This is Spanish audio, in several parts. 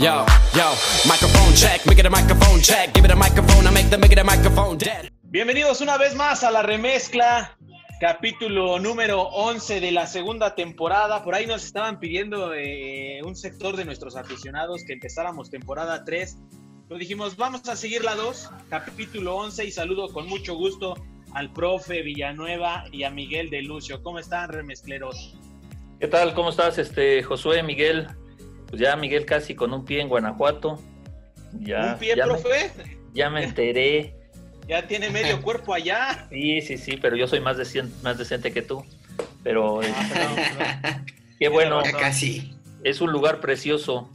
Yo, yo, microphone check, make it a microphone check, give it a microphone, I make the make it a microphone dead. Bienvenidos una vez más a la remezcla, capítulo número 11 de la segunda temporada. Por ahí nos estaban pidiendo eh, un sector de nuestros aficionados que empezáramos temporada 3. Lo dijimos, vamos a seguir la 2, capítulo 11 y saludo con mucho gusto al profe Villanueva y a Miguel de Lucio. ¿Cómo están, remezcleros? ¿Qué tal? ¿Cómo estás, este Josué, Miguel? Pues ya Miguel casi con un pie en Guanajuato. Ya, ¿Un pie, ya profe? Me, ya me enteré. ya tiene medio cuerpo allá. Sí, sí, sí, pero yo soy más, decente, más decente que tú. Pero, Ah, perdón, qué bueno. Casi. Es un lugar precioso.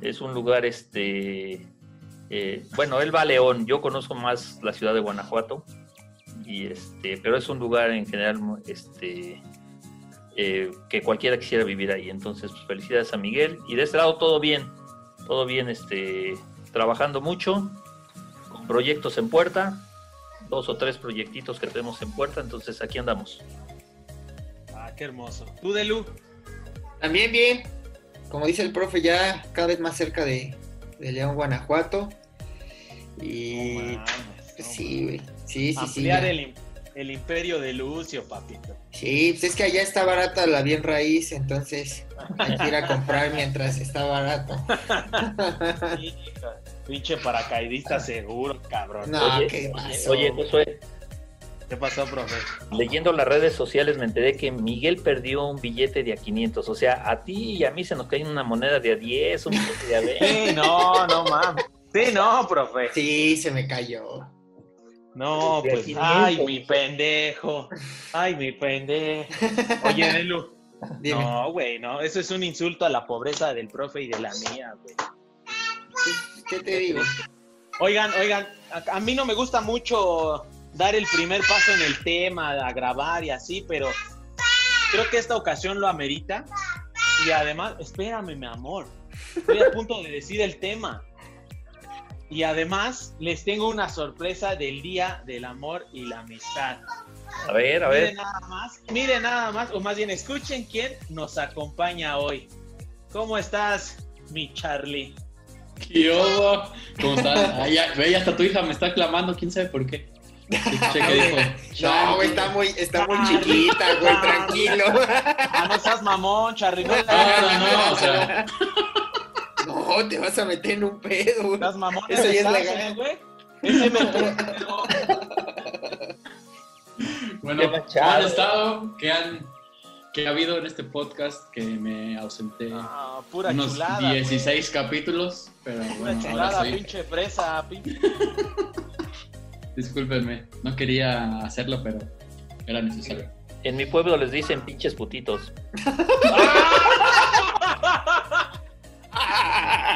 Es un lugar, este... eh, bueno, él va a León. Yo conozco más la ciudad de Guanajuato. Y este, pero es un lugar en general, este... eh, que cualquiera quisiera vivir ahí. Entonces, pues, felicidades a Miguel. Y de este lado todo bien, todo bien, este, trabajando mucho, con proyectos en puerta, dos o tres proyectitos que tenemos en puerta, entonces aquí andamos. Ah, qué hermoso. ¿Tú, Delu? También bien. Como dice el profe, ya cada vez más cerca de, de León, Guanajuato. Y pues, no sí, güey. Sí, sí, sí. Ampliar ya. el, el imperio de Lucio, papito. Sí, pues es que allá está barata la bien raíz, entonces hay que ir a comprar mientras está barato. Pinche paracaidista seguro, cabrón. No, Oye, ¿qué pasó? Oye, Josué, ¿Qué pasó, profe? leyendo las redes sociales me enteré que Miguel perdió un billete de a 500. O sea, a ti y a mí se nos cae una moneda de a 10, un billete de a 20. Sí, no, no mames. Sí, no, profe. Sí, se me cayó. No, pues, 500. ay, mi pendejo. Ay, mi pendejo. Oye. Dime. No, güey, no. Eso es un insulto a la pobreza del profe y de la mía, güey. ¿Qué te digo? Oigan, oigan, a, a mí no me gusta mucho dar el primer paso en el tema, a grabar y así, pero creo que esta ocasión lo amerita. Y además, espérame, mi amor, estoy a punto de decir el tema. Y además, les tengo una sorpresa del Día del Amor y la Amistad. A ver, a Miren ver. nada más, miren nada más, o más bien escuchen quién nos acompaña hoy. ¿Cómo estás, mi Charlie? ¿Qué hubo? ¿Cómo estás? Ah, ya, ve, ya hasta tu hija me está clamando, quién sabe por qué. No, güey, está muy, está muy chiquita, güey, tranquilo. Ah, no seas mamón, Charlie. No, No, no, no, o sea, No, te vas a meter en un pedo, güey. seas mamón. Eso ya es legal. güey. Ese me bueno, Qué ¿cómo machado. han estado? ¿Qué, han, ¿Qué ha habido en este podcast que me ausenté Ah, pura unos chulada. 16 capítulos? Pero bueno, ahora chulada, sí. pinche fresa. Pinche... Discúlpenme, no quería hacerlo, pero era necesario. En mi pueblo les dicen pinches putitos.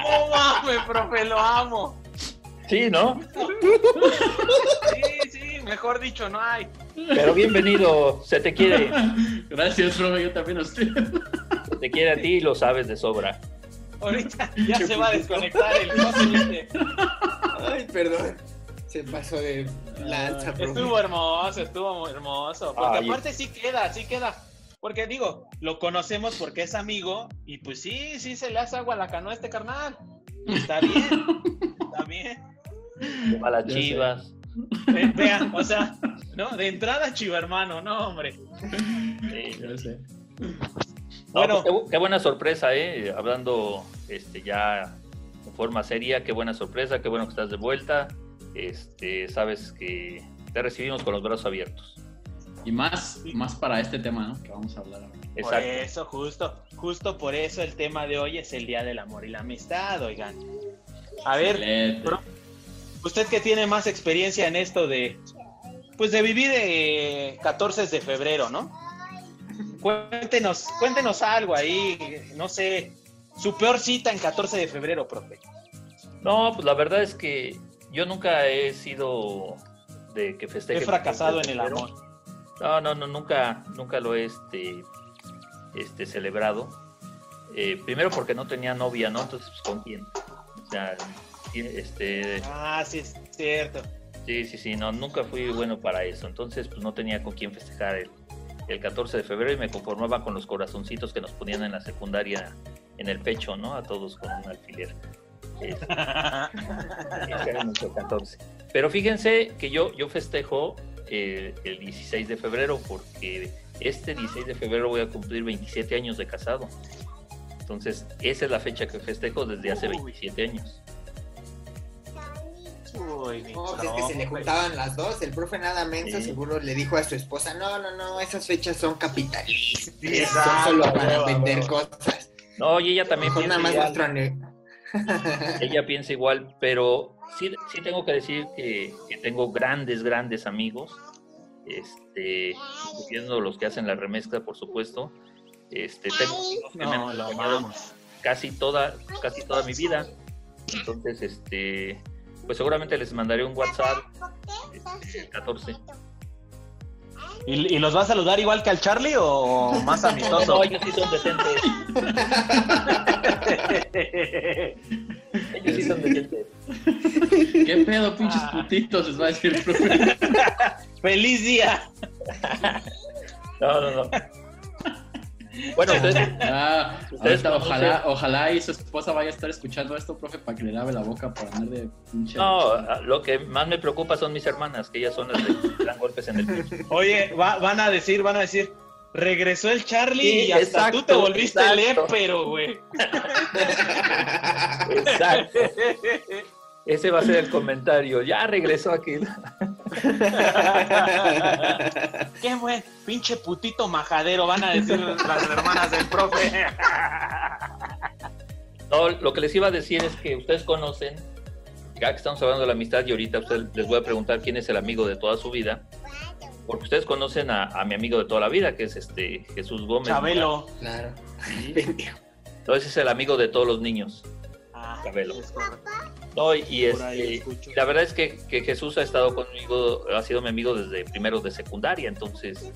No mames, profe, lo amo. Sí, ¿no? Sí, sí, mejor dicho, no hay. Pero bienvenido, se te quiere. Gracias, profe, yo también a usted. Se te quiere a ti y lo sabes de sobra. Ahorita ya se va a desconectar el coche. Ay, perdón. Se pasó de lanza, profe. Estuvo hermoso, estuvo hermoso. Porque Ay. aparte sí queda, sí queda. Porque digo, lo conocemos porque es amigo y pues sí, sí se le hace agua a la canoa a este carnal. Está bien, está bien. A las chivas. Ve- Vean, o sea, ¿no? De entrada chiva hermano, no, hombre. Sí. Ya sé. No, Bueno. pues, qué, qué buena sorpresa, ¿eh? Hablando este, ya de forma seria, qué buena sorpresa, qué bueno que estás de vuelta. Este, sabes que te recibimos con los brazos abiertos. Y más, más para este tema, ¿no? Que vamos a hablar ahora. Por eso, justo, justo por eso el tema de hoy es el Día del Amor y la Amistad, oigan. A ver, usted que tiene más experiencia en esto de, pues de vivir eh, 14 de febrero, ¿no? Cuéntenos, cuéntenos algo ahí, no sé, su peor cita en 14 de febrero, profe. No, pues la verdad es que yo nunca he sido de que festeje. He fracasado en el amor. No, no, no, nunca, nunca lo he este, este, celebrado. Eh, primero porque no tenía novia, ¿no? Entonces, pues, ¿con quién? O sea, este, Ah, sí, es cierto. sí, sí, sí, no, nunca fui bueno para eso. Entonces, pues no tenía con quién festejar el, el 14 de febrero y me conformaba con los corazoncitos que nos ponían en la secundaria en el pecho, ¿no? A todos con un alfiler. Este, este año nuestro 14. Pero fíjense que yo, yo festejo eh, el 16 de febrero porque este 16 de febrero voy a cumplir 27 años de casado. Entonces, esa es la fecha que festejo desde hace 27 años. Uy, No, pues es que se le juntaban las dos. El profe nada menso Sí. seguro le dijo a su esposa, no, no, no, esas fechas son capitalistas. Sí, son solo para vender cosas. No, y ella también piensa nada más nuestro ella piensa igual, pero sí, sí tengo que decir que, que tengo grandes, grandes amigos, este, incluyendo los que hacen la remezcla, por supuesto. Este, tengo amigos que me han No, lo acompañado amamos. casi toda, casi toda mi vida. Entonces, este, pues seguramente les mandaré un WhatsApp este, el 14. ¿Y, y los va a saludar igual que al Charlie o más amistoso? No, ellos sí son decentes. Ellos sí son decentes. ¿Qué pedo, pinches Ah. putitos? Les va a decir el profe. ¡Feliz día! No, no, no. Bueno, ustedes, Ah, Ustedes ahorita conocen- ojalá, ojalá y su esposa vaya a estar escuchando esto, profe, para que le lave la boca por andar de pinche. no, lo que más me preocupa son mis hermanas, que ellas son las que dan golpes en el pecho. Oye, va- van a decir, van a decir, regresó el Charlie Sí, y hasta tú te exacto, volviste exacto. lépero, güey. Exacto. Ese va a ser el comentario. Ya regresó aquí. Qué buen pinche putito majadero, van a decir las hermanas del profe. No, lo que les iba a decir es que ustedes conocen, ya que estamos hablando de la amistad y ahorita ustedes les voy a preguntar quién es el amigo de toda su vida, porque ustedes conocen a, a mi amigo de toda la vida, que es este Jesús Gómez. Chabelo. Claro. Sí. Entonces es el amigo de todos los niños. Ah, Chabelo. es correcto. No, y, este, la verdad es que, que Jesús ha estado conmigo, ha sido mi amigo desde primero de secundaria, entonces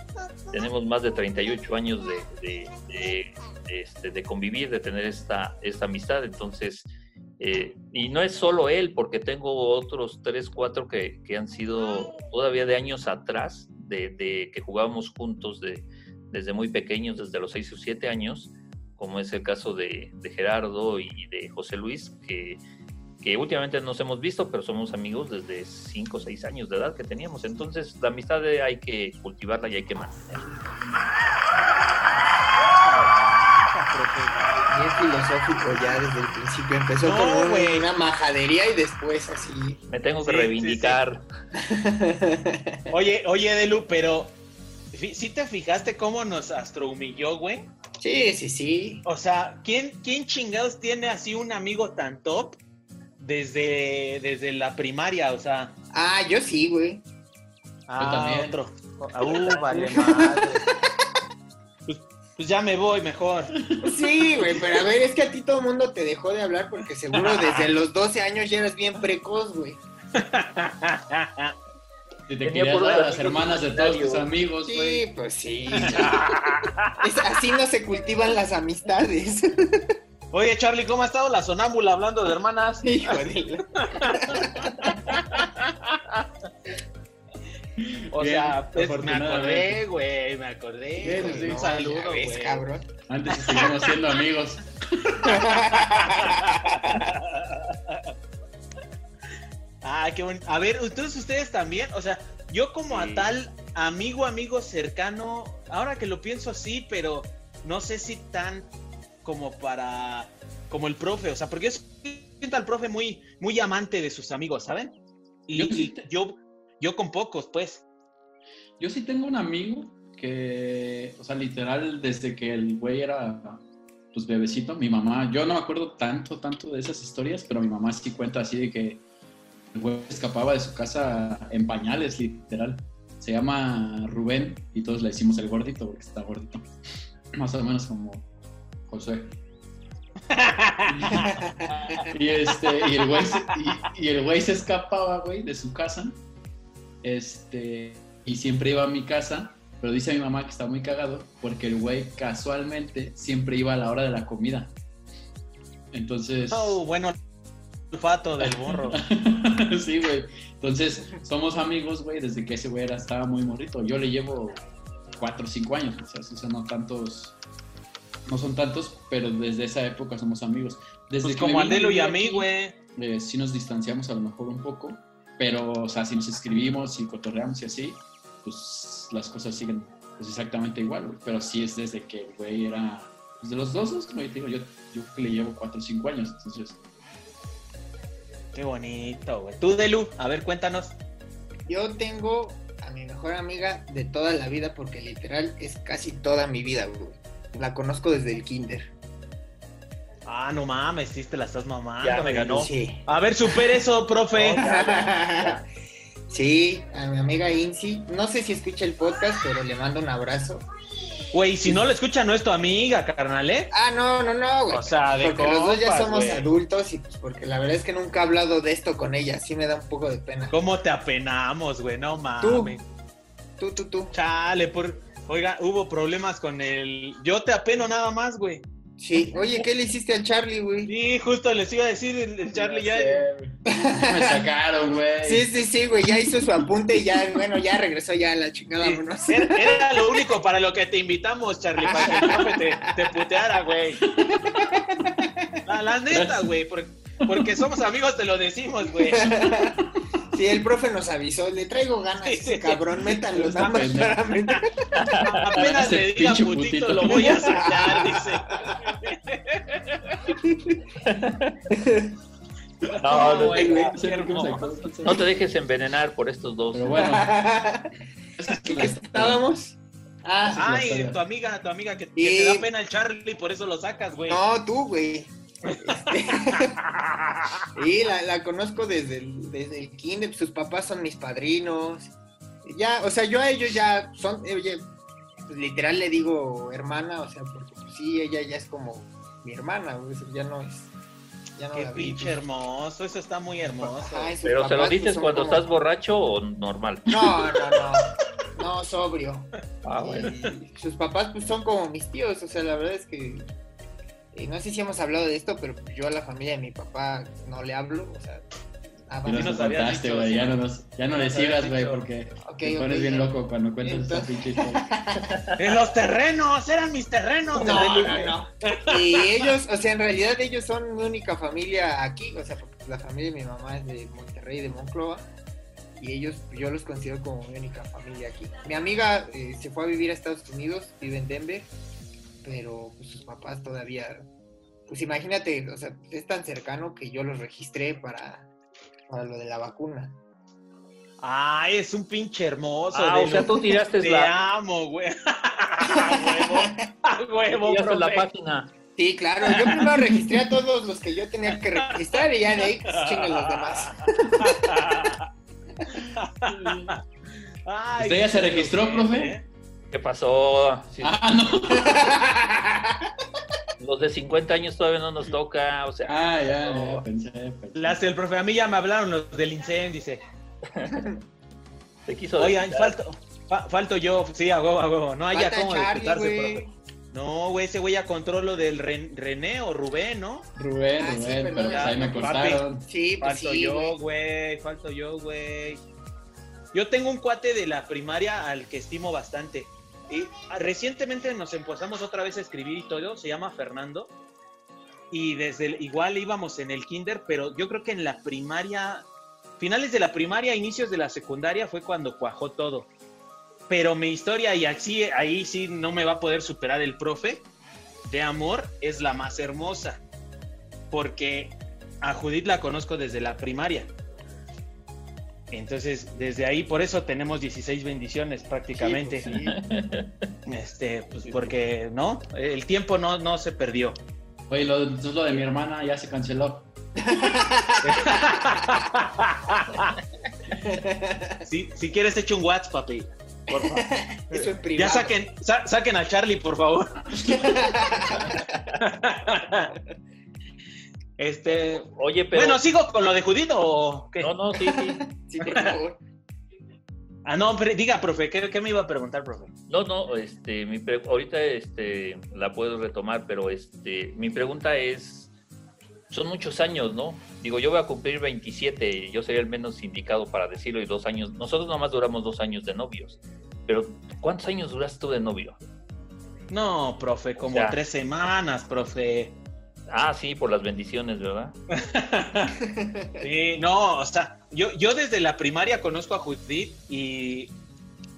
tenemos más de 38 años de, de, de- de, este, de convivir, de tener esta, esta amistad, entonces, eh, y no es solo él, porque tengo otros 3, 4 que, que han sido todavía de años atrás, de, que jugábamos juntos de, desde muy pequeños, desde los 6 o 7 años, como es el caso de Gerardo y de José Luis, que que últimamente nos hemos visto, pero somos amigos desde 5 o 6 años de edad que teníamos. Entonces, la amistad de- hay que cultivarla y hay que mantenerla. Bien filosófico ya desde el principio. Empezó No, con un- güey. una majadería y después así. Me tengo que Sí, reivindicar. Oye, oye, Delu, pero ¿sí te fijaste cómo nos astrohumilló, güey? Sí, sí, sí. O sea, ¿quién, ¿quién chingados tiene así un amigo tan top desde, desde la primaria? O sea, Ah, yo sí, güey. ah, también. otro. Ah, uh, vale madre. Pues, pues ya me voy mejor. Sí, güey, pero a ver, es que a ti todo el mundo te dejó de hablar porque seguro desde los 12 años ya eras bien precoz, güey. Si te Tenía dar a las hermanas de todos tus amigos, güey. Sí, pues sí. Es- así no se cultivan las amistades. Oye, Charlie, ¿cómo ha estado la sonámbula hablando de hermanas? O Bien, sea, pues, me acordé, güey, me acordé. Bien, sí. Un No, saludo, güey. cabrón. Antes seguimos siendo amigos. Ah, qué bonito. A ver, entonces ustedes también, o sea, yo como Sí. a tal amigo, amigo cercano, ahora que lo pienso así, pero no sé si tan como para, como el profe, o sea, porque yo siento al profe muy, muy amante de sus amigos, ¿saben? Y Yo y sí te- yo, yo con pocos, pues. Yo sí tengo un amigo que, o sea, literal, desde que el güey era, pues, bebecito, mi mamá, yo no me acuerdo tanto, tanto de esas historias, pero mi mamá sí cuenta así de que el güey escapaba de su casa en pañales, literal. Se llama Rubén y todos le decimos el gordito porque está gordito. Más o menos como José. Y, este, y, el güey se, y, y el güey se escapaba, güey, de su casa. Este, y siempre iba a mi casa, pero dice mi mamá que está muy cagado porque el güey casualmente siempre iba a la hora de la comida. Entonces, Oh, bueno, olfato del burro. sí, güey. Entonces, somos amigos, güey, desde que ese güey era, estaba muy morrito. Yo le llevo cuatro o cinco años, o sea, o sea, no tantos, no son tantos, pero desde esa época somos amigos. Desde Pues que como Andelo y a mí, güey. eh, sí nos distanciamos a lo mejor un poco, pero, o sea, si nos escribimos y cotorreamos y así, pues las cosas siguen pues, exactamente igual, güey. Pero sí es desde que el güey era, pues de los dos, dos, como yo te digo, yo, yo creo que le llevo cuatro o cinco años, entonces, Qué bonito, güey. Tú, Delu, a ver, cuéntanos. Yo tengo a mi mejor amiga de toda la vida porque literal es casi toda mi vida, güey. La conozco desde el kinder. Ah, no mames, sí te la estás mamando. Ya me ganó. Sí. A ver, supera eso, profe. sí, a mi amiga Insi. No sé si escucha el podcast, pero le mando un abrazo. Güey, si no lo escucha, no es tu amiga, carnal, ¿eh? Ah, no, no, no, güey. O sea, de porque los dos ya somos adultos y pues porque la verdad es que nunca he hablado de esto con ella. Sí me da un poco de pena. ¿Cómo te apenamos, güey? No mames. Tú, tú, tú. Chale, por... Oiga, hubo problemas con el... Yo te apeno nada más, güey. Sí. Oye, ¿qué le hiciste al Charlie, güey? Sí, justo les iba a decir, el, el Charlie ya... me sacaron, güey. Sí, sí, sí, güey. Ya hizo su apunte y ya, bueno, ya regresó ya a la chingada, Sí, vámonos. Era, era lo único para lo que te invitamos, Charlie, para que el profe te, te puteara, güey. La, la neta, güey, por- porque somos amigos te lo decimos, güey. Sí, el profe nos avisó, le traigo ganas, ese cabrón, métanlo nada más. Apenas le diga putito, putito. lo voy a sacar, dice. No, no, hermoso. no te dejes envenenar por estos dos. Pero bueno, ¿En qué estábamos? Ah, Ay, tu amiga, tu amiga, que, que Y- te da pena el Charlie, por eso lo sacas, güey. no, tú, güey. Sí, la, la conozco desde el, desde el kinder, sus papás son mis padrinos. Ya, o sea, yo a ellos ya son, oye, pues, literal le digo hermana, o sea, porque pues, sí, ella ya es como mi hermana, ya no es, ya no Qué pinche pues. hermoso, eso está muy hermoso. Y Pero ¿se lo pues, dices cuando como- estás borracho o normal? No, no, no, no, sobrio. Ah, bueno. Y sus papás pues son como mis tíos, o sea, la verdad es que eh, no sé si hemos hablado de esto, pero yo a la familia de mi papá no le hablo, o sea, ya nos contaste, dicho, güey. Ya no, nos, ya no le Nos sigas, güey, porque Ok, te bien loco cuando cuentas esa Entonces- pinche historia. En los terrenos, eran mis terrenos. No. Y ellos, o sea, en realidad ellos son mi única familia aquí, o sea, porque la familia de mi mamá es de Monterrey, de Monclova, y ellos, yo los considero como mi única familia aquí. Mi amiga eh, se fue a vivir a Estados Unidos, vive en Denver, pero pues, sus papás todavía, pues imagínate, o sea, es tan cercano que yo los registré para, para lo de la vacuna. Ay, es un pinche hermoso. Ah, o sea, tú tiraste Te la, amo, güey. A huevo, a huevo, la página. Sí, claro, yo primero registré a todos los que yo tenía que registrar y ya de ahí pues, chinguen los demás. Ay, ¿Usted ya se registró, profe? ¿Qué pasó? Sí, Ah, no. Los de 50 años todavía no nos toca, o sea. Ah, ya, no. ya, pensé. pensé. Las del profe, a mí ya me hablaron los del incendio, dice. Te quiso Oigan, falto, fa- falto yo, sí, a huevo, a huevo. No haya Falta cómo Charlie, profe. No, güey, ese güey ya controló del Ren- René o Rubén, ¿no? Rubén, Ah, sí, Rubén, perdón, pero pues ahí me papi. cortaron. Sí, pues Falto sí, yo, güey. güey, falto yo, güey. Yo tengo un cuate de la primaria al que estimo bastante. Y ah, recientemente nos empezamos otra vez a escribir y todo, se llama Fernando. Y desde el- igual íbamos en el kinder, pero yo creo que en la primaria, finales de la primaria, inicios de la secundaria fue cuando cuajó todo. Pero mi historia, y así, ahí sí no me va a poder superar el profe, de amor es la más hermosa. Porque a Judith la conozco desde la primaria. Entonces, desde ahí, por eso tenemos 16 bendiciones prácticamente. Sí, pues Este, pues porque, ¿no? El tiempo no, no se perdió. Oye, lo, entonces lo de mi hermana ya se canceló. si, si quieres, echa un WhatsApp, papi. Por favor. Eso Ya privado. saquen, sa- saquen a Charlie, por favor. Este, Oye, pero. bueno, ¿sigo con lo de Judith o qué? No, no, sí, sí. Sí, por favor. Ah, no, pero diga, profe, ¿qué, qué me iba a preguntar, profe? No, no, este, mi pre- ahorita este, la puedo retomar, pero este, mi pregunta es, son muchos años, ¿no? Digo, yo voy a cumplir 27, yo sería el menos indicado para decirlo, y dos años, nosotros nomás duramos dos años de novios, pero ¿cuántos años duraste tú de novio? No, profe, como tres semanas, profe. Ah, sí, por las bendiciones, ¿verdad? Sí, no, o sea, yo, yo desde la primaria conozco a Judith y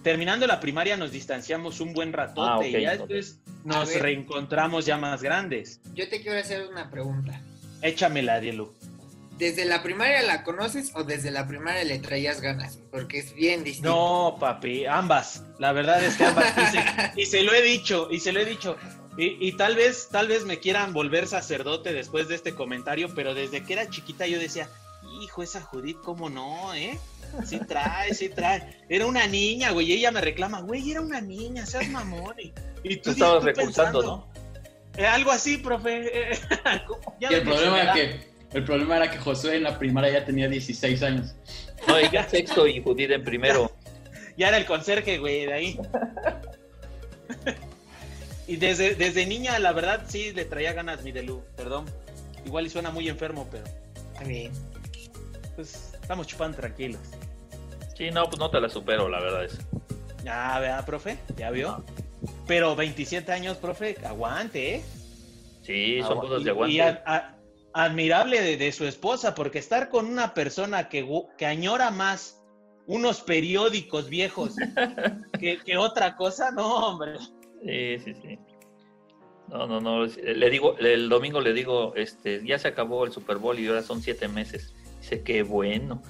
terminando la primaria nos distanciamos un buen ratote Ah, ok, y ya A nos ver. reencontramos ya más grandes. Yo te quiero hacer una pregunta. Échamela, Dielu. ¿Desde la primaria la conoces o desde la primaria le traías ganas? Porque es bien distinto. No, papi, ambas. La verdad es que ambas. Y se, y se lo he dicho, y se lo he dicho. Y, y tal vez, tal vez me quieran volver sacerdote después de este comentario, pero desde que era chiquita yo decía, hijo, esa Judith, ¿cómo no, eh? Sí trae, sí trae. Era una niña, güey, y ella me reclama, güey, era una niña, seas mamón. Y, y Tú estabas recursando, pensando, Eh, algo así, profe. eh, ya Y el problema era que el problema era que Josué en la primaria ya tenía 16 años. No, ella en sexto y Judith en primero. Ya era el conserje, güey, de ahí. y desde, desde niña, la verdad, sí le traía ganas mi Delu, perdón. Igual y suena muy enfermo, pero Está bien. pues estamos chupando tranquilos. Sí, no, pues no te la supero, la verdad es. Ya, vea, profe, ya vio. Pero 27 años, profe, aguante, ¿eh? Sí, son cosas de aguante. Y a- a- admirable de, de su esposa, porque estar con una persona que, que añora más unos periódicos viejos que, que otra cosa, no, hombre. Sí, sí, sí. No, no, no. Le digo, el domingo le digo, este, ya se acabó el Super Bowl y ahora son siete meses. Dice, qué bueno.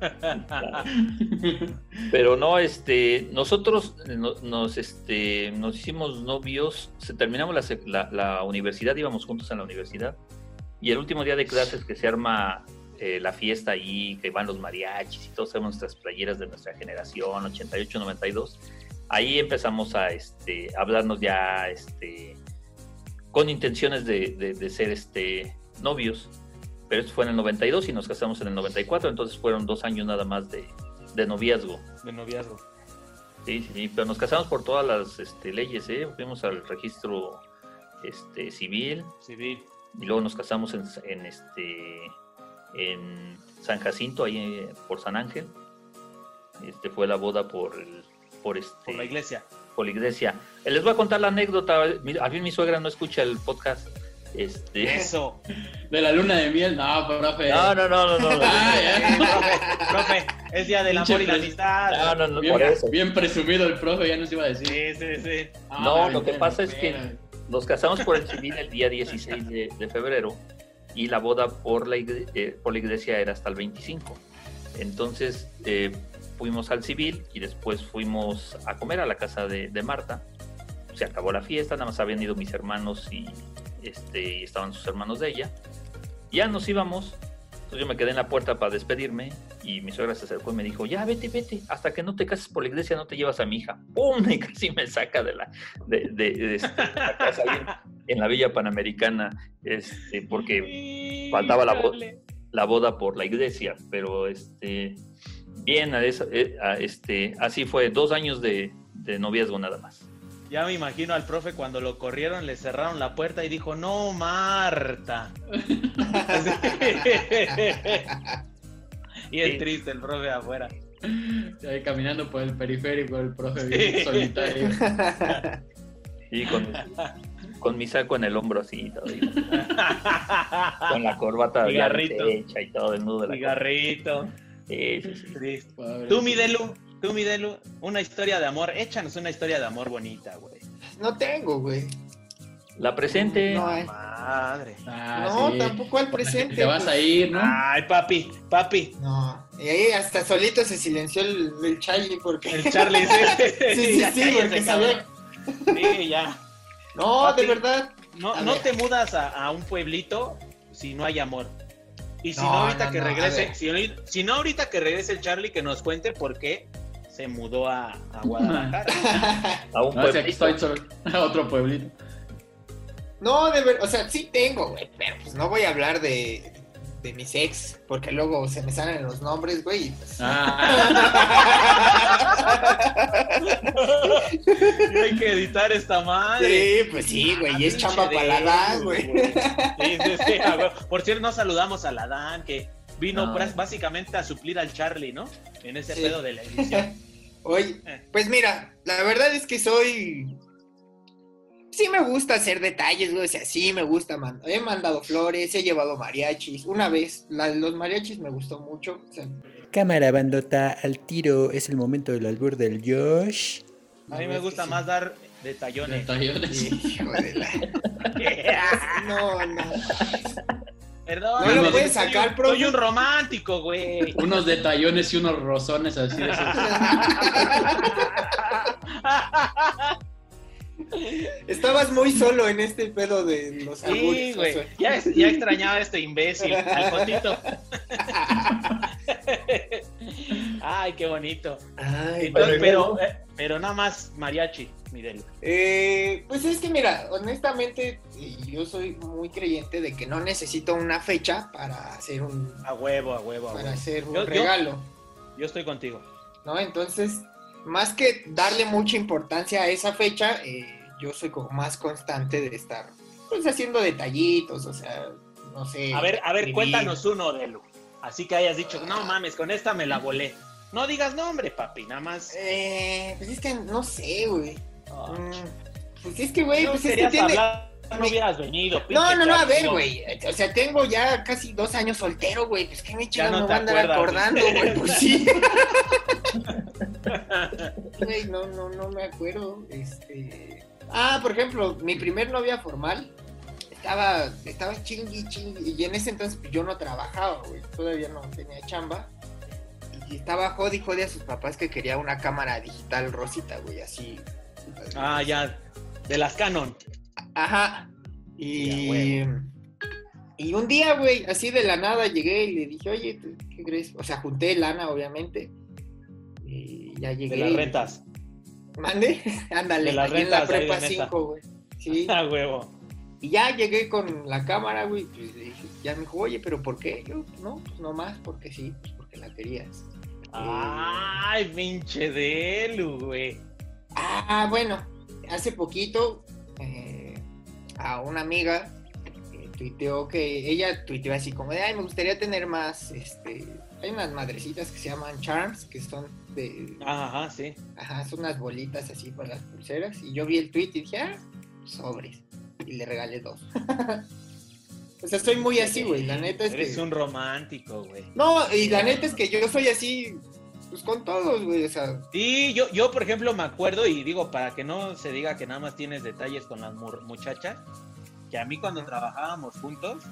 Pero no, este, nosotros no- nos, este, nos hicimos novios, terminamos la, la- universidad, íbamos juntos en la universidad, y el último día de clases que se arma eh, la fiesta ahí, que van los mariachis y todos tenemos nuestras playeras de nuestra generación, 88, 92, ahí empezamos a este, hablarnos ya este, con intenciones de, de- de ser este, novios. Pero esto fue en el 92 y nos casamos en el 94, entonces fueron dos años nada más de, de noviazgo. De noviazgo. Sí, sí, sí, pero nos casamos por todas las este, leyes, ¿eh? Fuimos al registro este, civil Civil. y luego nos casamos en, en, este, en San Jacinto, ahí eh, por San Ángel. Este fue la boda por, el, por, este, Por la iglesia. por la iglesia. Eh, Les voy a contar la anécdota. A mí mi suegra no escucha el podcast. Este, Eso. De la luna de miel, no, profe. no, no, no, no, no. no. Ah, ya. profe, profe, es día del amor y la amistad. No, no, no, Bien, por eso. bien presumido el profe, ya nos iba a decir. Sí, sí, sí. Ah, No, lo que bien, pasa es que nos casamos por el civil el día 16 de, de febrero y la boda por la, igre- eh, por la iglesia era hasta el 25. Entonces eh, fuimos al civil y después fuimos a comer a la casa de, de Marta. Se acabó la fiesta, nada más habían ido mis hermanos y, este, y estaban sus hermanos de ella. Ya nos íbamos, entonces yo me quedé en la puerta para despedirme y mi suegra se acercó y me dijo, ya vete, vete, hasta que no te cases por la iglesia no te llevas a mi hija. ¡Pum! Y casi me saca de la, de, de- de este, la casa en, en la Villa Panamericana, este, porque faltaba la. Híjole. la boda por la iglesia, pero este, bien, a esa- eh, a este, así fue, dos años de, de noviazgo nada más. Ya me imagino al profe cuando lo corrieron, le cerraron la puerta y dijo, no, Marta. y es Sí. triste el profe afuera. Ahí caminando por el periférico, el profe Sí. bien solitario. Y con, con mi saco en el hombro así, y todo, y con la corbata hecha y todo, el nudo de la Cigarrito. corbata. Sí, sí, sí. Triste. Pobre. Tú, mi Delu, tú, mi Delu, una historia de amor. Échanos una historia de amor bonita, güey. No tengo, güey. La presente, No hay. Madre. Ah, no, sí. tampoco al presente. Te vas pues. a ir, ¿no? Ay, papi, papi. No. Y ahí hasta solito se silenció el, el Charlie porque. El Charlie. Sí, Sí, sí, Ya sí, porque cabrón. Sí, ya. No, Papi. de verdad. No, no ver. te mudas a, a un pueblito si no hay amor. Y si no, No, ahorita no, que regrese, ver. si, no- si no ahorita que regrese el Charlie, que nos cuente por qué se mudó a, a Guadalajara. a un No, si aquí pueblito. estoy solo. A otro pueblito. No, de verdad. O sea, sí tengo, güey. Pero pues no voy a hablar de, de mis ex. Porque luego se me salen los nombres, güey. pues- hay que editar esta madre. Sí, pues sí, güey. Y es Ah, chamba para la Delu, güey. Sí, sí, sí, a huevo. Por cierto, no saludamos a la Dan, que vino No. básicamente a suplir al Charlie, ¿no? En ese pedo de la edición. Oye, pues mira, la verdad es que soy sí me gusta hacer detalles, güey. O sea, sí me gusta. man- He mandado flores, he llevado mariachis. Una vez, la los mariachis me gustó mucho. O sea, Cámara, bandota, al tiro. Es el momento del albur del Josh. A mí me es que gusta más dar detallones. Detallones. Hijo de la... No, no. Perdón. No lo puedes soy sacar. Soy un romántico, güey. Unos detallones y unos rozones así de esos. Estabas muy solo en este pedo de los Sí, güey. Ya, ya extrañaba a este imbécil, al Jotito. Ay, qué bonito. Ay, Entonces, Bueno, pero, eh, pero nada más mariachi, Mirelo. Eh, pues es que mira, honestamente, yo soy muy creyente de que no necesito una fecha para hacer un, A huevo, a huevo, a para huevo. hacer un Yo- yo- regalo, Yo estoy contigo. ¿no? Entonces, más que darle mucha importancia a esa fecha, eh, yo soy como más constante de estar, pues haciendo detallitos, o sea, no sé. A ver, a ver, cuéntanos uno, Delu. Así que hayas dicho, no mames, con esta me la volé. No digas nombre, papi, nada más. Eh, pues es que no sé, güey. Ah, Mm, pues es que, güey, no pues es que querías tiene... hablar, no hubieras venido. No, no, no, a ver, güey. O sea, tengo ya casi dos años soltero, güey. Pues que me chingados no me voy a andar acordando, güey. Pues sí. Güey, no, no, no me acuerdo. Este. Ah, por ejemplo, mi primer novia formal estaba, estaba chingui, chingui. Y en ese entonces pues, yo no trabajaba, güey. Todavía no tenía chamba. Y estaba jodi, jodi a sus papás que quería una cámara digital rosita, güey, así. Ah, ya. De las Canon. Ajá. Y, y un día, güey, así de la nada llegué y le dije, oye, ¿tú ¿qué crees? O sea, junté lana, obviamente. Y ya llegué. De las rentas. ¿Mande? Ándale, ahí en la prepa de neta. 5, güey. Sí. A huevo. Y ya llegué con la cámara, güey. Pues le dije, ya me dijo, oye, ¿pero por qué? Yo, no, pues no más, porque sí, pues porque la querías. Ay, pinche Delu, güey. Ah, bueno, hace poquito eh, a una amiga eh, tuiteó que ella tuiteó así como de, ay, me gustaría tener más, este, hay unas madrecitas que se llaman charms, que son de, Ajá, sí. ajá, son unas bolitas así para las pulseras, y yo vi el tweet y dije, ah, sobres, y le regalé dos. o sea, soy muy así, güey, la neta es Eres que... un romántico, güey. No, y la neta es que yo soy así, pues con todos, güey, o sea, Sí, yo, yo, por ejemplo, me acuerdo y digo, para que no se diga que nada más tienes detalles con las muchachas, que a mí cuando trabajábamos juntos,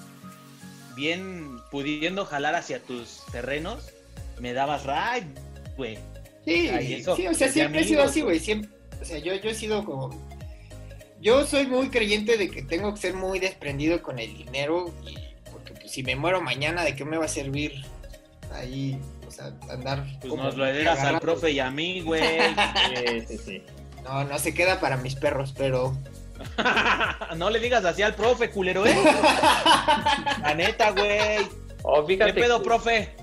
bien pudiendo jalar hacia tus terrenos, me dabas ride, güey. Sí, eso, sí, o sea, siempre he sido así, güey. Siempre, o sea, yo, yo he sido como. Yo soy muy creyente de que tengo que ser muy desprendido con el dinero. Y, porque pues, si me muero mañana, ¿de qué me va a servir ahí? O sea, andar. Pues como nos lo heredas al profe y a mí, güey. Sí, sí, sí. No, no se queda para mis perros, pero. no le digas así al profe, culero, ¿eh? La neta, güey. Oh, ¿Qué pedo, profe?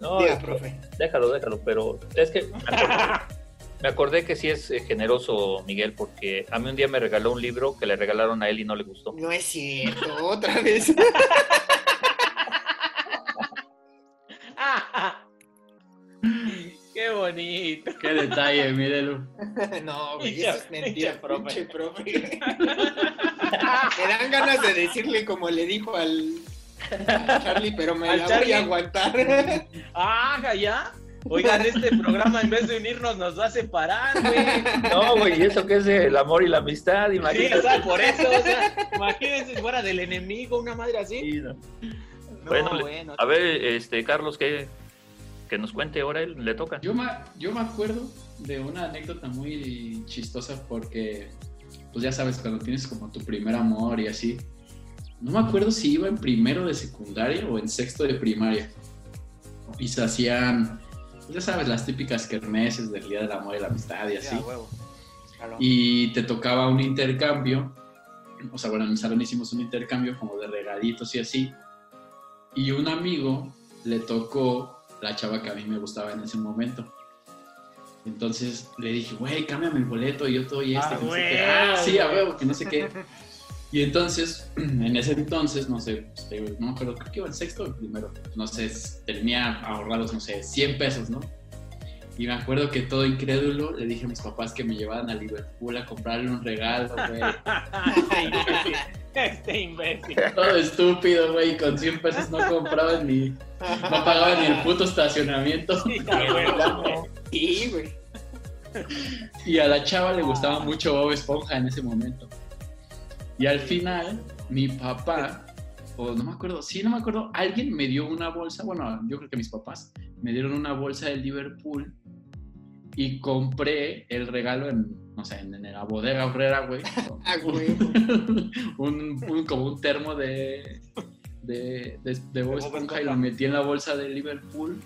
No, Diga, es- profe. déjalo, déjalo, pero es que me acordé, me acordé que sí es eh, generoso Miguel, porque a mí un día me regaló un libro que le regalaron a él y no le gustó. No es cierto, otra vez. Qué bonito. Qué detalle, mírelo. no, güey, eso es mentira, profe. pinche profe. me dan ganas de decirle como le dijo al. Charlie, pero me Al la Charlie. voy a aguantar. Ah, ya. Oigan, este programa en vez de unirnos nos va a separar, güey. No, güey, ¿y eso qué es el amor y la amistad? Sí, Imagínate. o sea, por eso, o sea, imagínense si fuera del enemigo, una madre así. Sí, no. No, Bueno, le- bueno. A ver, este, Carlos, ¿qué, que nos cuente ahora él, le toca. Yo me, yo me acuerdo de una anécdota muy chistosa porque, pues ya sabes, cuando tienes como tu primer amor y así, no me acuerdo si iba en primero de secundaria o en sexto de primaria. Y se hacían, pues ya sabes, las típicas kermeses del Día del Amor y la Amistad y así. Ya, huevo. Claro. Y te tocaba un intercambio, o sea, bueno, en mi salón hicimos un intercambio como de regalitos y así. Y un amigo le tocó la chava que a mí me gustaba en ese momento. Entonces le dije, güey, cámbiame el boleto y yo doy este. Ah, que no sé qué. huevo, Ah, sí, a huevo, que no sé qué. Y entonces, en ese entonces, no sé, te digo, no me acuerdo, creo que iba en sexto o primero. No sé, tenía ahorrados, no sé, 100 pesos, ¿no? Y me acuerdo que todo incrédulo le dije a mis papás que me llevaran a Liverpool a comprarle un regalo, güey. este imbécil. Este imbécil. Todo estúpido, güey. Con 100 pesos no compraban ni. No pagaban ni el puto estacionamiento. Sí, a huevo, güey. Sí, güey. Y a la chava le gustaba mucho Bob Esponja en ese momento. Y al final, mi papá, o no me acuerdo, sí, no me acuerdo, alguien me dio una bolsa, bueno, yo creo que mis papás me dieron una bolsa de Liverpool y compré el regalo en, no sé, en, en la bodega obrera, güey. Ah, güey. un, un- como un termo de, de, de, de Bob Esponja y lo metí en la bolsa de Liverpool.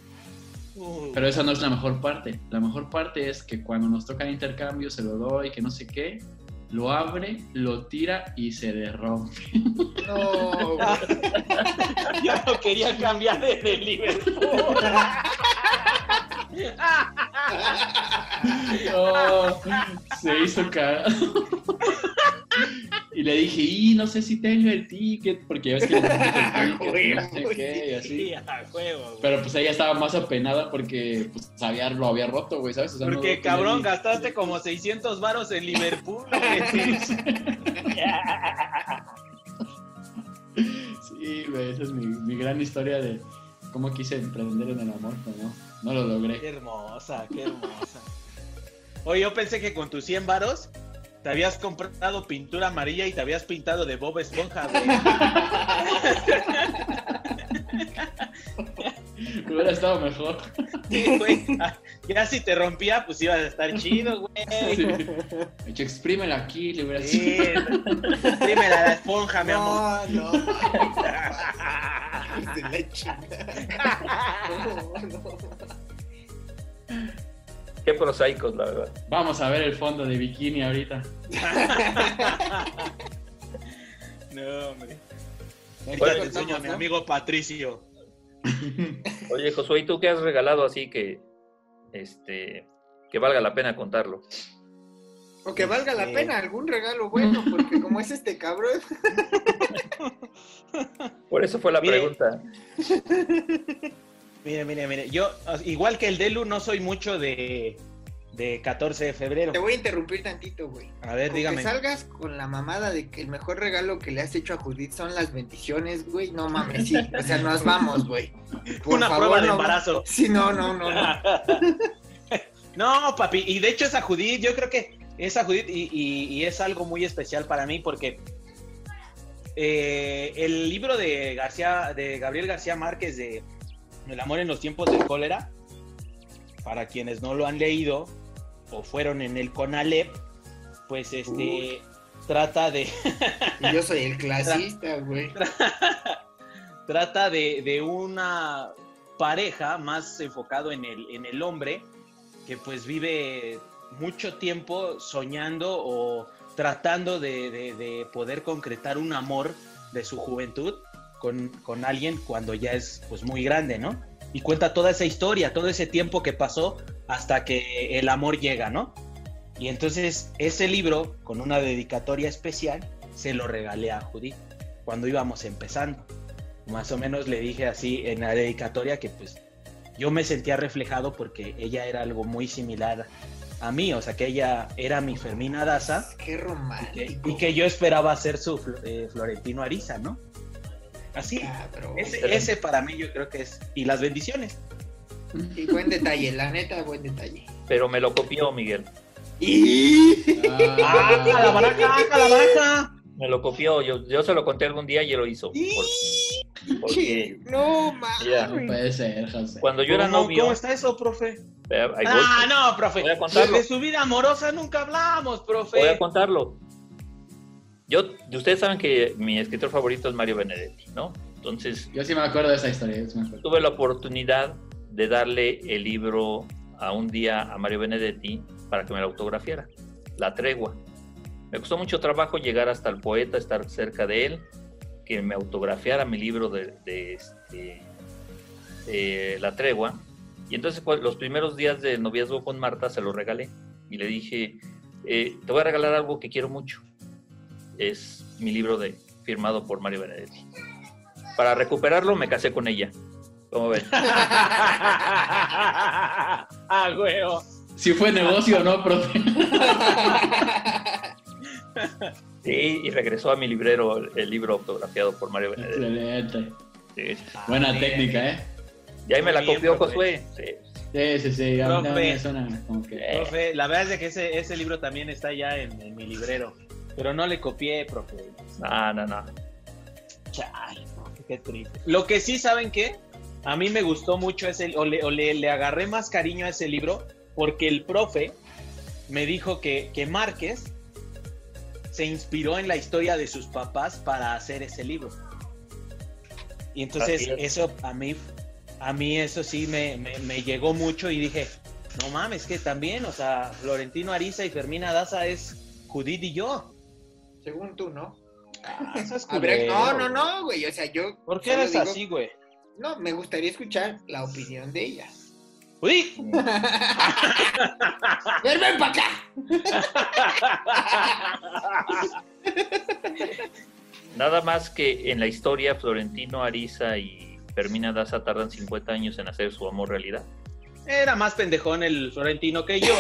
Uh, Pero esa no es la mejor parte. La mejor parte es que cuando nos toca intercambio, se lo doy, que no sé qué, lo abre, lo tira y se derrumbe. No. Yo no quería cambiar de, de Liverpool. Oh, se hizo cagado. Le dije, y no sé si tengo el ticket, porque ya ves que el ticket, no sé qué, y así. Pero pues ella estaba más apenada porque pues había, lo había roto, güey, ¿sabes? O sea, no Porque cabrón, gastaste como 600 varos en Liverpool. güey. Sí, güey, esa es mi, mi gran historia de cómo quise emprender en el amor, pero no, no lo logré. Qué hermosa, qué hermosa. Oye, yo pensé que con tus 100 varos te habías comprado pintura amarilla y te habías pintado de Bob Esponja, güey. Hubiera estado mejor. Sí, güey. Ya si te rompía, pues iba a estar chido, güey. Sí. Exprímela aquí, le hubiera Sí, dime la esponja, mi amor. No, no. De la chingada. No, no. Qué prosaicos, la verdad. Vamos a ver el fondo de bikini ahorita. No, hombre. Ahorita te enseño a mi amigo Patricio. Oye, Josué, ¿y tú qué has regalado así que, este, que valga la pena contarlo? O que valga la Sí. pena algún regalo bueno, porque como es este cabrón. Por eso fue la pregunta. Mire, mire, mire. Yo, igual que el Delu, no soy mucho de, de 14 de febrero. Te voy a interrumpir tantito, güey. A ver, Con dígame. que salgas con la mamada de que el mejor regalo que le has hecho a Judith son las bendiciones, güey. No mames, sí. O sea, nos vamos, güey. Por Una favor, prueba de no- embarazo. Sí, no, no, no, no. No, papi, y de hecho esa Judith, yo creo que esa Judith, y, y- y es algo muy especial para mí porque eh, el libro de García, de Gabriel García Márquez de El amor en los tiempos del cólera, para quienes no lo han leído o fueron en el CONALEP, pues este trata de yo soy el clasista, güey. trata de, de una pareja más enfocado en el, en el hombre que pues vive mucho tiempo soñando o tratando de, de- de poder concretar un amor de su juventud con, con alguien cuando ya es pues muy grande, ¿no? Y cuenta toda esa historia, todo ese tiempo que pasó hasta que el amor llega, ¿no? Y entonces ese libro, con una dedicatoria especial, se lo regalé a Judith cuando íbamos empezando más o menos le dije así en la dedicatoria que pues yo me sentía reflejado porque ella era algo muy similar a mí, o sea que ella era mi Fermina Daza Qué y romántico. que, y que yo esperaba ser su eh, Florentino Ariza, ¿no? Así, Cabrón. ese, ese para mí yo creo que es, y las bendiciones. Y buen detalle, la neta, buen detalle. Pero me lo copió Miguel. Y... ¡Ah, calabaraca, calabaraca! Me lo copió. Yo, yo se lo conté algún día y él lo hizo. Por- porque No, Mira, No mames. puede ser, José. cuando yo era ¿Cómo- novio. ¿Cómo está eso, profe? Ah, no, profe. Voy a contarlo. De su vida amorosa nunca hablamos, profe. Voy a contarlo. Yo, ustedes saben que mi escritor favorito es Mario Benedetti, ¿no? Entonces, Yo sí me acuerdo de esa historia. sí tuve la oportunidad de darle el libro a un día a Mario Benedetti para que me lo autografiara, La Tregua. Me costó mucho trabajo llegar hasta el poeta, estar cerca de él, que me autografiara mi libro de, de, este, de La Tregua. Y entonces pues, los primeros días de noviazgo con Marta se lo regalé y le dije, eh, te voy a regalar algo que quiero mucho. Es mi libro de, firmado por Mario Benedetti. Para recuperarlo me casé con ella. ¿Cómo ven? Ah, huevo. Si fue negocio o no, profe. Sí, y regresó a mi librero el, libro autografiado por Mario Benedetti. Excelente. Sí. Buena bien. técnica, ¿eh? Y ahí me la copió. Josué. Sí. Sí, sí, sí. A mí Profe. me suena como que... Eh, Profe, la verdad es que ese, ese libro también está ya en, en mi librero. Pero no le copié, profe. No, no, no. Chale, profe, qué triste. Lo que sí, ¿saben qué? A mí me gustó mucho ese, o, le, o le- le agarré más cariño a ese libro, porque el profe me dijo que, que Márquez se inspiró en la historia de sus papás para hacer ese libro. Y entonces es. eso a mí, a mí eso sí me, me- me llegó mucho y dije, no mames, que también, o sea, Florentino Ariza y Fermina Daza es Judith y yo. Según tú, ¿no? Esas A ver, culero, no, no, no, güey. O sea, yo. ¿Por qué eres digo- así, güey? No, me gustaría escuchar la opinión de ella. Judith. ¡Ven, ven para acá! Nada más que en la historia Florentino Ariza y Fermina Daza tardan 50 años en hacer su amor realidad. Era más pendejón el Florentino que yo.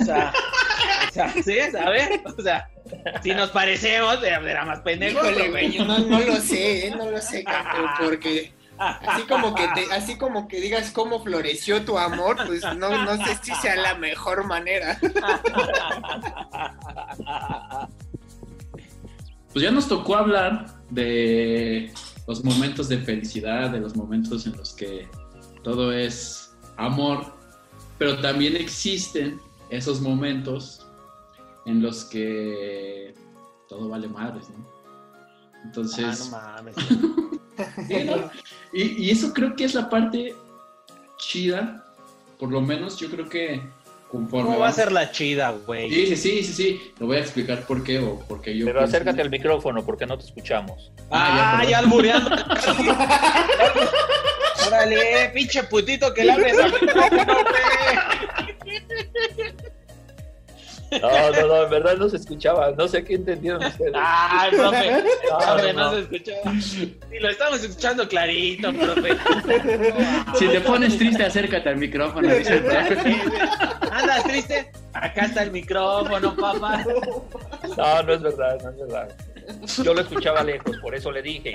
O sea, sea, sí, a ver, o sea, si nos parecemos, era era más pendejo. Híjole, güey, yo no, no lo sé, ¿eh? no lo sé, campeón, porque así como que te, así como que digas cómo floreció tu amor, pues no, no sé si sea la mejor manera. Pues ya nos tocó hablar de los momentos de felicidad, de los momentos en los que todo es amor, pero también existen esos momentos en los que todo vale madres, ¿no? Entonces, Ah, no mames. Sí, ¿no? y, y eso creo que es la parte chida, por lo menos yo creo que conforme... ¿Cómo va a ser la chida, güey? Sí, sí, sí, sí, sí. Te voy a explicar por qué o porque yo... Pero pienso- acércate al micrófono porque no te escuchamos. Ah, Ah, ya, ya albureando. Órale, pinche putito que le hables al micrófono, güey. No, no, no, en verdad no se escuchaba. No sé qué entendieron ustedes. Ay, profe. No, Profe, no, no no. se escuchaba. Sí, lo estamos escuchando clarito, profe. Si te pones triste, acércate al micrófono, dice el profe. ¿Andas triste? Acá está el micrófono, papá. No, no es verdad, no es verdad. Yo lo escuchaba lejos, por eso le dije.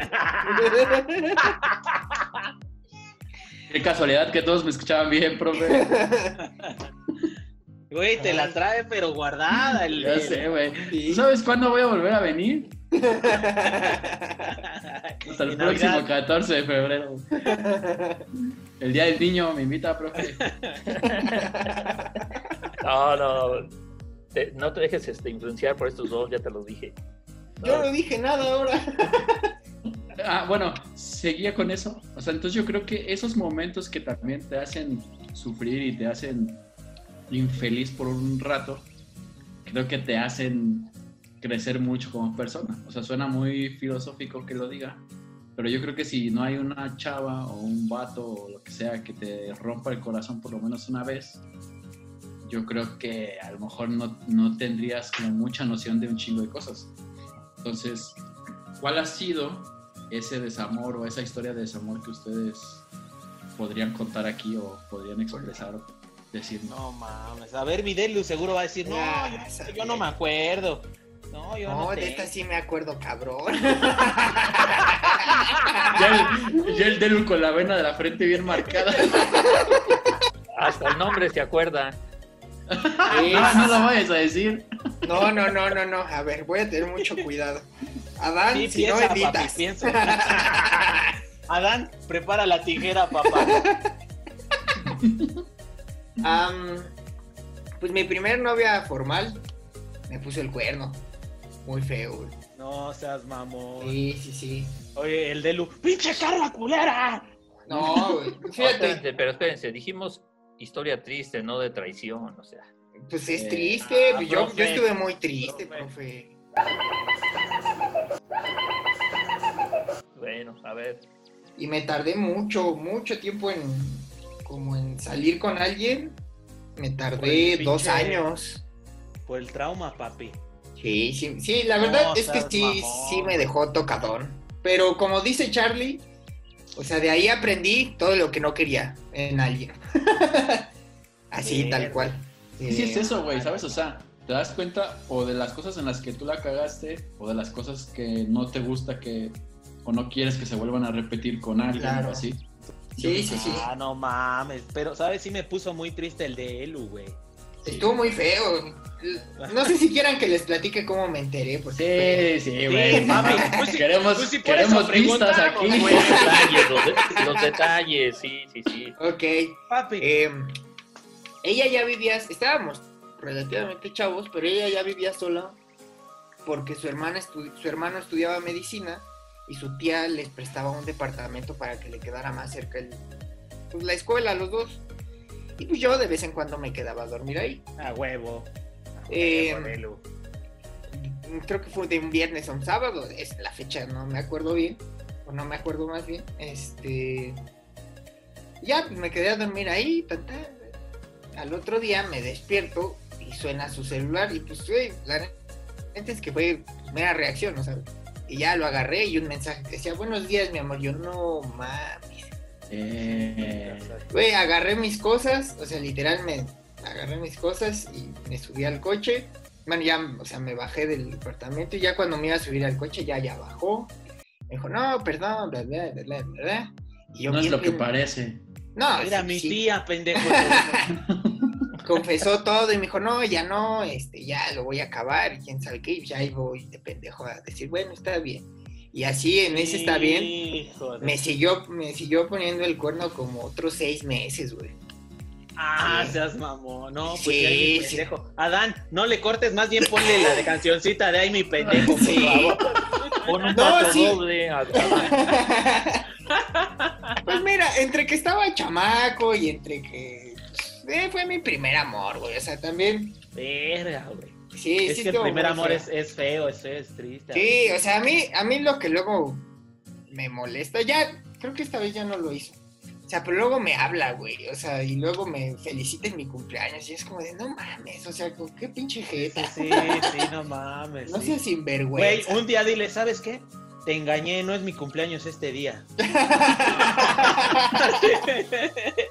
Qué casualidad que todos me escuchaban bien, profe. Güey, te la trae, pero guardada. El, Ya sé, güey. ¿Tú sabes cuándo voy a volver a venir? Hasta el próximo Navidad. 14 de febrero. El día del niño me invita, profe. No, no. Te- no te dejes este, influenciar por estos dos, ya te lo dije. Yo no dije nada ahora. Ah, bueno, seguía con eso. O sea, entonces yo creo que esos momentos que también te hacen sufrir y te hacen infeliz por un rato, creo que te hacen crecer mucho como persona. O sea, suena muy filosófico que lo diga, pero yo creo que si no hay una chava o un vato o lo que sea que te rompa el corazón por lo menos una vez, yo creo que a lo mejor no, no tendrías como mucha noción de un chingo de cosas. Entonces, ¿cuál ha sido ese desamor o esa historia de desamor que ustedes podrían contar aquí o podrían expresar decir? No mames. A ver, Videlu seguro va a decir, no, yo, yo no me acuerdo. No, yo no, No, de tengo. esta sí me acuerdo, cabrón. Ya el, ya el Delu con la vena de la frente bien marcada. Hasta el nombre se acuerda. No, no lo vayas a decir. No, no, no, no, no. A ver, voy a tener mucho cuidado. Adán, Sí, si no piensa, papi, editas. piensa. Adán, prepara la tijera, papá. Am, pues mi primer novia formal me puso el cuerno. Muy feo, güey. No seas mamón. Sí, sí, sí. Oye, el Delu, ¡pinche Carla culera! No, güey. Fíjate, Espérense, pero espérense, dijimos historia triste, no de traición, o sea. pues es Eh, triste. ah, yo, yo profe. estuve muy triste, Profe. profe. Bueno, a ver. Y me tardé mucho, mucho tiempo en como en salir con alguien. Me tardé dos pinche- años. Por el trauma, papi. Sí, sí, sí, la No, verdad es que sí, mamón. sí me dejó tocadón. Pero como dice Charlie, o sea, de ahí aprendí todo lo que no quería en alguien. Así, tal cual. Sí, sí, es Eh, eso, güey, ¿sabes? O sea, te das cuenta o de las cosas en las que tú la cagaste o de las cosas que no te gusta que o no quieres que se vuelvan a repetir con alguien Claro. o así. Sí, sí, sí. Ah, no mames. Pero, ¿sabes? Sí me puso muy triste el de Elu, güey. Estuvo muy feo. No sé si quieran que les platique cómo me enteré. Porque Sí, sí, Sí, güey. mami. Pues sí, queremos pues sí, queremos vistas aquí. güey. Los detalles, los, de- los detalles, sí, sí, sí. Ok. Papi. eh, ella ya vivía, estábamos relativamente chavos, pero ella ya vivía sola porque su, hermana estu- su hermano estudiaba medicina y su tía les prestaba un departamento para que le quedara más cerca el, pues, la escuela, los dos. Y pues yo de vez en cuando me quedaba a dormir ahí. A huevo. A Eh, huevo, Elu. creo que fue de un viernes a un sábado, es la fecha, no me acuerdo bien, o no me acuerdo más bien, este, ya pues me quedé a dormir ahí, ta, ta. al otro día me despierto y suena su celular y pues, güey, la neta es que fue pues, mera reacción, ¿no sabes? Y ya lo agarré y un mensaje que decía, buenos días, mi amor, yo no mames. Eh, Güey, agarré mis cosas, o sea, literal me agarré mis cosas y me subí al coche. Bueno, ya, o sea, me bajé del departamento y ya cuando me iba a subir al coche ya, ya bajó. Me dijo, no, perdón, bla, bla, bla, bla. Y yo no es lo que parece. No, Era sí, mi sí, tía, pendejo. confesó todo y me dijo, no, ya no, este, ya lo voy a acabar y quién sabe qué. Y ya ahí voy de pendejo a decir, bueno, está bien. Y así en ese está bien. Me siguió, me siguió poniendo el cuerno como otros seis meses, güey. Ah, Sí. seas mamón. No, pues Sí, ya mi sí. pendejo. Adán, no le cortes, más bien ponle la de cancioncita de ay mi pendejo, por Sí. favor. Pon un No, sí. doble. pues mira, entre que estaba chamaco y entre que eh, fue mi primer amor, güey. O sea, también. Verga, güey. Sí, Es sí que el primer amor es, es feo, es feo, es triste. Sí, o sea, a mí, a mí lo que luego me molesta, ya, creo que esta vez ya no lo hizo. O sea, pero luego me habla, güey. O sea, y luego me felicita en mi cumpleaños. Y es como de, no mames, o sea, con qué pinche jeta. Sí, sí, no mames. No sí. seas Güey, sinvergüenza. un día dile, ¿sabes qué? Te engañé, no es mi cumpleaños este día.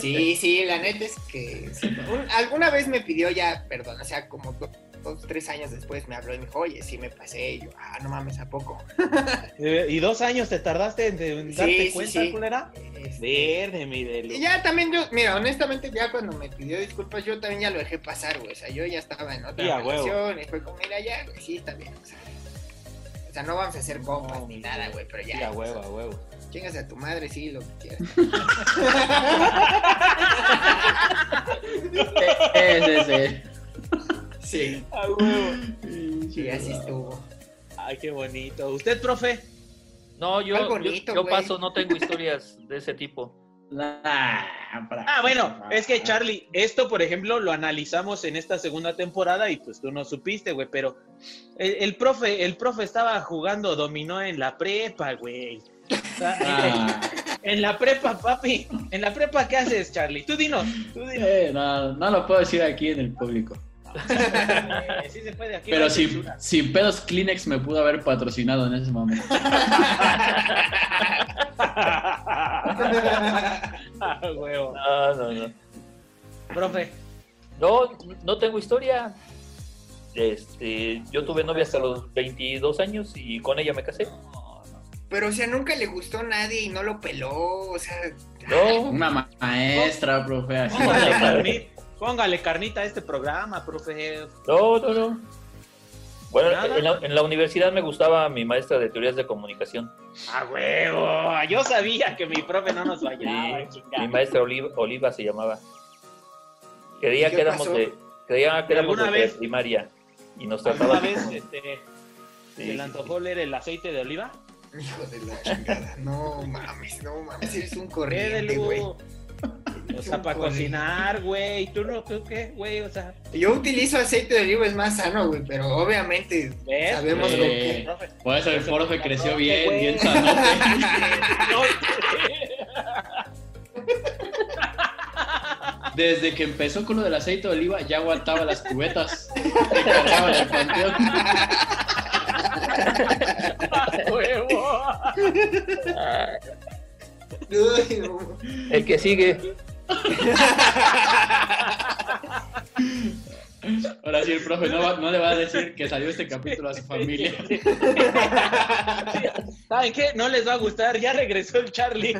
Sí, sí, la neta es que sí. Un- alguna vez me pidió ya perdón, o sea, como do- dos, tres años después me habló y me dijo, oye, sí me pasé, y yo, ah, no mames, ¿a poco? Eh, ¿Y dos años te tardaste en, darte sí, cuenta, sí. culera? Este, Verde, mi Delu. y ya también yo, mira, honestamente, ya cuando me pidió disculpas, yo también ya lo dejé pasar, güey, o sea, yo ya estaba en otra relación, y fue como, mira, ya, güey, sí, está bien, o sea, o sea, no vamos a hacer compas No, ni nada, güey, pero ya. Sí, a huevo, a huevo. Chingas a tu madre, sí, lo que quieras. Ese. Sí, A huevo. sí, así estuvo. Ay, qué bonito. ¿Usted, profe? No, yo, yo- paso, no tengo historias de ese tipo. Ah, bueno, es que Charlie, esto, por ejemplo, lo analizamos en esta segunda temporada y pues tú no supiste, güey, pero el, el profe, el profe estaba jugando dominó en la prepa, güey. Ah, En la prepa, papi. En la prepa, ¿qué haces, Charlie? Tú dinos. Tú dinos. eh, no, no lo puedo decir aquí en el público. Eh, sí se puede, aquí no Pero hay sin, pedos Kleenex me pudo haber patrocinado en ese momento. Ah, huevo. No, no, no. Profe, No, no tengo historia. Este, yo tuve novia hasta los 22 años y con ella me casé. Pero, o sea, nunca le gustó a nadie y no lo peló, o sea... No, Una ma- maestra, profe, así. póngale carnita, póngale carnita a este programa, profe. no, no, no. Bueno, en la, en la universidad me gustaba mi maestra de teorías de comunicación. ¡A huevo! Yo sabía que mi profe no nos fallaba, Sí, mi maestra Oliva, Oliva se llamaba. Creía ¿Y qué que éramos pasó? de, creía que ¿Y éramos de alguna vez? primaria y nos ¿Alguna trataba vez como- este, Sí, se le sí, antojó leer el aceite de oliva? Hijo de la chingada, no mames, no mames, eres un ¿Qué corriente, güey. O sea, para cocinar, güey. ¿Tú no tú qué, güey? O sea, Yo utilizo aceite de oliva, es más sano, güey, pero obviamente ¿ves? sabemos lo que... Profe, Por eso el profe creció bien, güey. bien sanote. no, Desde que empezó con lo del aceite de oliva, ya aguantaba las cubetas que cargaba el panteón. Ah, el que sigue. Ahora sí, el profe no, va- no le va a decir que salió este capítulo a su familia. ¿Saben qué? No les va a gustar, ya regresó el Charlie.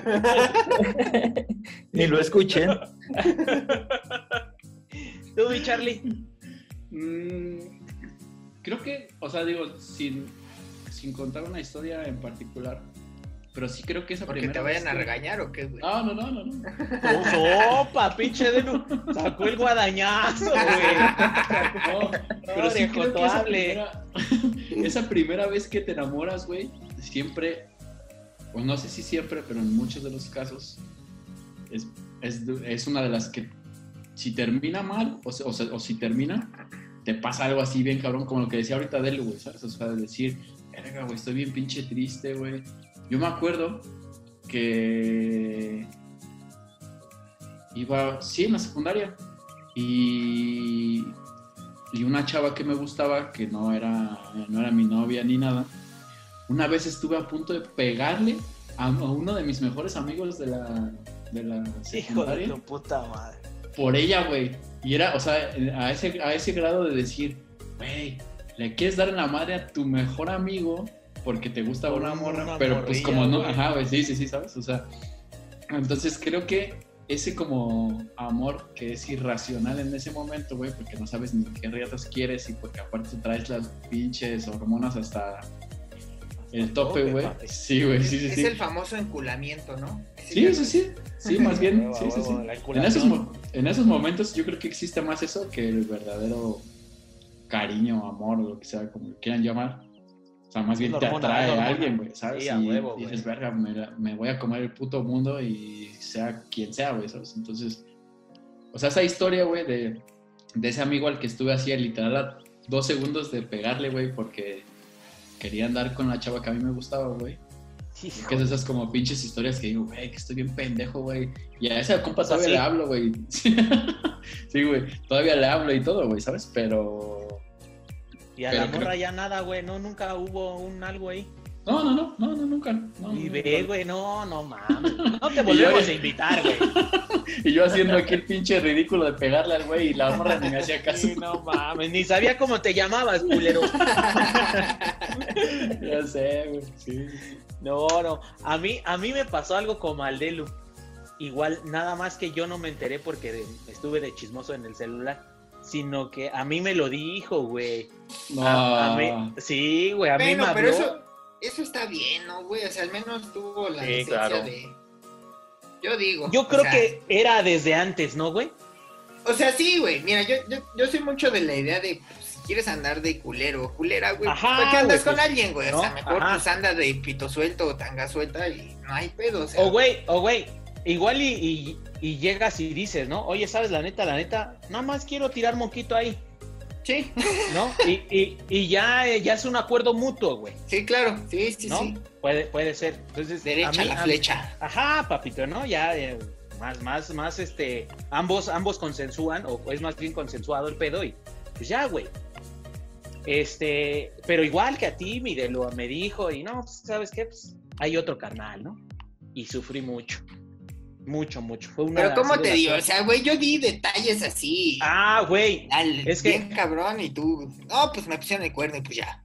Ni lo escuchen. Tú, mi Charlie. Mm, creo que, o sea, digo, sin, sin contar una historia en particular, pero sí creo que esa Porque primera te vayan vez a que- regañar o qué, güey. No, no, no, no. no. Oh, sopa, pinche Delu. Sacó el guadañazo, güey. No, pero sí creo que esa primera, esa primera vez que te enamoras, güey, siempre, o no sé si siempre, pero en muchos de los casos, es, es, es una de las que si termina mal, o, se- o, se- o si termina, te pasa algo así bien cabrón, como lo que decía ahorita Delu, güey, ¿sabes? O sea, de decir, verga, güey, estoy bien pinche triste, güey. Yo me acuerdo que iba, sí, en la secundaria, y, y una chava que me gustaba, que no era, no era mi novia ni nada, una vez estuve a punto de pegarle a, a uno de mis mejores amigos de la, de la Hijo de secundaria tu puta madre. por ella, güey. Y era, o sea, a ese, a ese grado de decir, güey, le quieres dar en la madre a tu mejor amigo porque te gusta una una morra, pero pues como no, güey. ajá, güey, sí, sí, sí, ¿sabes? O sea, entonces creo que ese como amor que es irracional en ese momento, güey, porque no sabes ni qué riatas quieres y porque aparte traes las pinches hormonas hasta el tope, güey. Sí, güey, sí, sí, es sí. el famoso enculamiento, ¿no? Sí, sí, sí. Sí, más bien, sí, sí, sí. En esos, en esos momentos yo creo que existe más eso que el verdadero cariño, amor, o lo que sea, como lo quieran llamar. O sea, más bien te hormona, atrae a alguien, güey, ¿sabes? Sí, a huevo, y dices, verga, me, me voy a comer el puto mundo y sea quien sea, güey, ¿sabes? Entonces, o sea, esa historia, güey, de, de ese amigo al que estuve así, literal, a dos segundos de pegarle, güey, porque quería andar con la chava que a mí me gustaba, güey. Hijo Que es esas como pinches historias que digo, güey, que estoy bien pendejo, güey. Y a esa compa todavía sí. le hablo, güey. Sí, güey, todavía le hablo y todo, güey, ¿sabes? Pero... Y a Pero la creo- morra ya nada, güey. No, nunca hubo un algo ahí. No, no, no, no, no, nunca. No, Y ve, güey, no, no mames. No te volvemos a invitar, güey. Y yo haciendo aquí el pinche ridículo de pegarle al güey y la morra ni me hacía caso. Sí, no mames, ni sabía cómo te llamabas, culero. ya sé, güey, sí. No, no. A mí, a mí me pasó algo como al Delu. Igual, nada más que yo no me enteré porque estuve de chismoso en el celular. Sino que a mí me lo dijo, güey. No, A- a mí- sí, güey, a mí Bueno, me pero habló. eso, eso está bien, ¿no, güey? O sea, al menos tuvo la Sí, claro. de... Yo digo. Yo o creo sea, que era desde antes, ¿no, güey? O sea, sí, güey. Mira, yo, yo, yo soy mucho de la idea de, pues, si quieres andar de culero o culera, güey, Ajá, ¿por qué andas güey, con pues, alguien, güey? O ¿no? sea, mejor Ajá. pues anda de pito suelto o tanga suelta y no hay pedo, o sea. O, güey, o, güey, igual y, y- y llegas y dices, ¿no? Oye, ¿sabes? La neta, la neta, nada más quiero tirar moquito ahí, Sí, ¿no? Y, ya, ya es un acuerdo mutuo, güey, sí, claro. Sí, sí, ¿no? sí. Puede, puede ser. Entonces, Derecha a mí- la a- flecha. Ajá, papito, ¿no? Ya eh, más, más, más, este, ambos, ambos consensúan, o es más bien consensuado el pedo y pues ya, güey. Este, pero igual que a ti, mi de lo me dijo, y no, pues, ¿sabes qué? Pues hay otro carnal, ¿no? Y sufrí mucho. Mucho, mucho. Fue una Pero ¿cómo te digo? O sea, güey, yo di detalles así. Ah, güey. es que- bien cabrón y tú, no, pues me pusieron el cuerno y pues ya.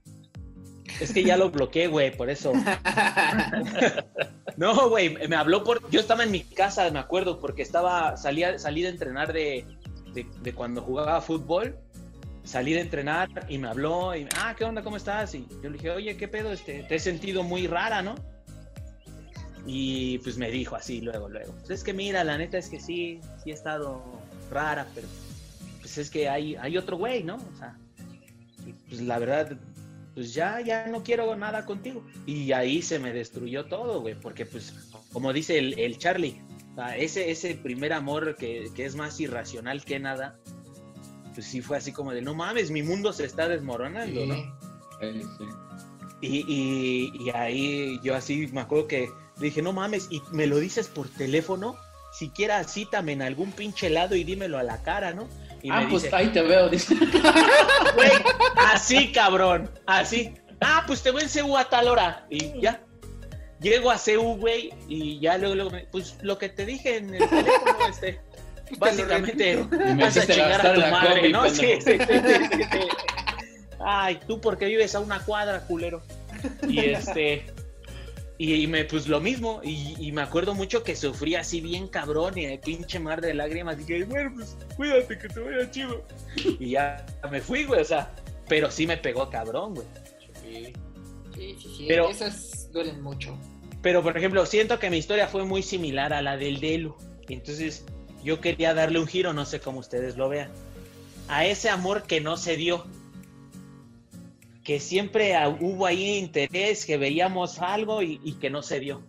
Es que ya lo bloqueé, güey, por eso. No, güey, me habló por. Yo estaba en mi casa, me acuerdo, porque estaba. Salía, salí de entrenar de, de, de cuando jugaba fútbol. Salí de entrenar y me habló y. Ah, ¿qué onda? ¿Cómo estás? Y yo le dije, oye, ¿qué pedo? Este, te he sentido muy rara, ¿no? Y pues me dijo así, luego, luego. Pues es que mira, la neta es que sí, sí he estado rara, pero. Pues es que hay, hay otro güey, ¿no? O sea. Pues la verdad, pues ya, ya no quiero nada contigo. Y ahí se me destruyó todo, güey, porque pues, como dice el, el Charlie, o sea, ese, ese primer amor que, que es más irracional que nada, pues sí fue así como de, no mames, mi mundo se está desmoronando, ¿no? Sí, sí. Y, y- y ahí yo así me acuerdo que le dije, no mames, y me lo dices por teléfono, siquiera cítame en algún pinche lado y dímelo a la cara, ¿no? Y ah, me pues dice, ahí te veo, dice. Güey, así, cabrón, así. Ah, pues te voy en CU a tal hora. Y ya. Llego a CU, güey, y ya luego, luego pues lo que te dije en el teléfono, este. Básicamente, vas a chingar a tu la madre, combi, ¿no? Sí, sí, sí, sí. Ay, tú porque vives a una cuadra, culero. Y este. Y, y me, pues lo mismo, y, y me acuerdo mucho que sufrí así bien cabrón y de pinche mar de lágrimas. Y que, bueno, pues cuídate que te vaya chido. Y ya me fui, güey, o sea, pero sí me pegó cabrón, güey. Sí, sí, sí, sí, Pero- esas duelen mucho. Pero, por ejemplo, siento que mi historia fue muy similar a la del Delu. Entonces, yo quería darle un giro, no sé cómo ustedes lo vean. A ese amor que no se dio. Que siempre hubo ahí interés, que veíamos algo y, y que no se dio.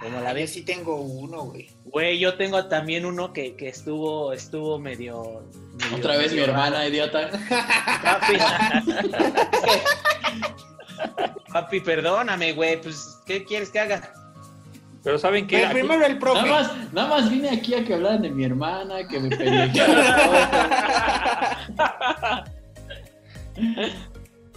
Como la Ah, yo ves. sí tengo uno, güey. Güey, yo tengo también uno que, que estuvo, estuvo medio, medio- Otra vez mi hermana, idiota. Papi. Papi, perdóname, güey. Pues, ¿qué quieres que haga? Pero ¿saben qué? Pero primero el profe. Nada más, nada más vine aquí a que hablaran de mi hermana, que me pelearon.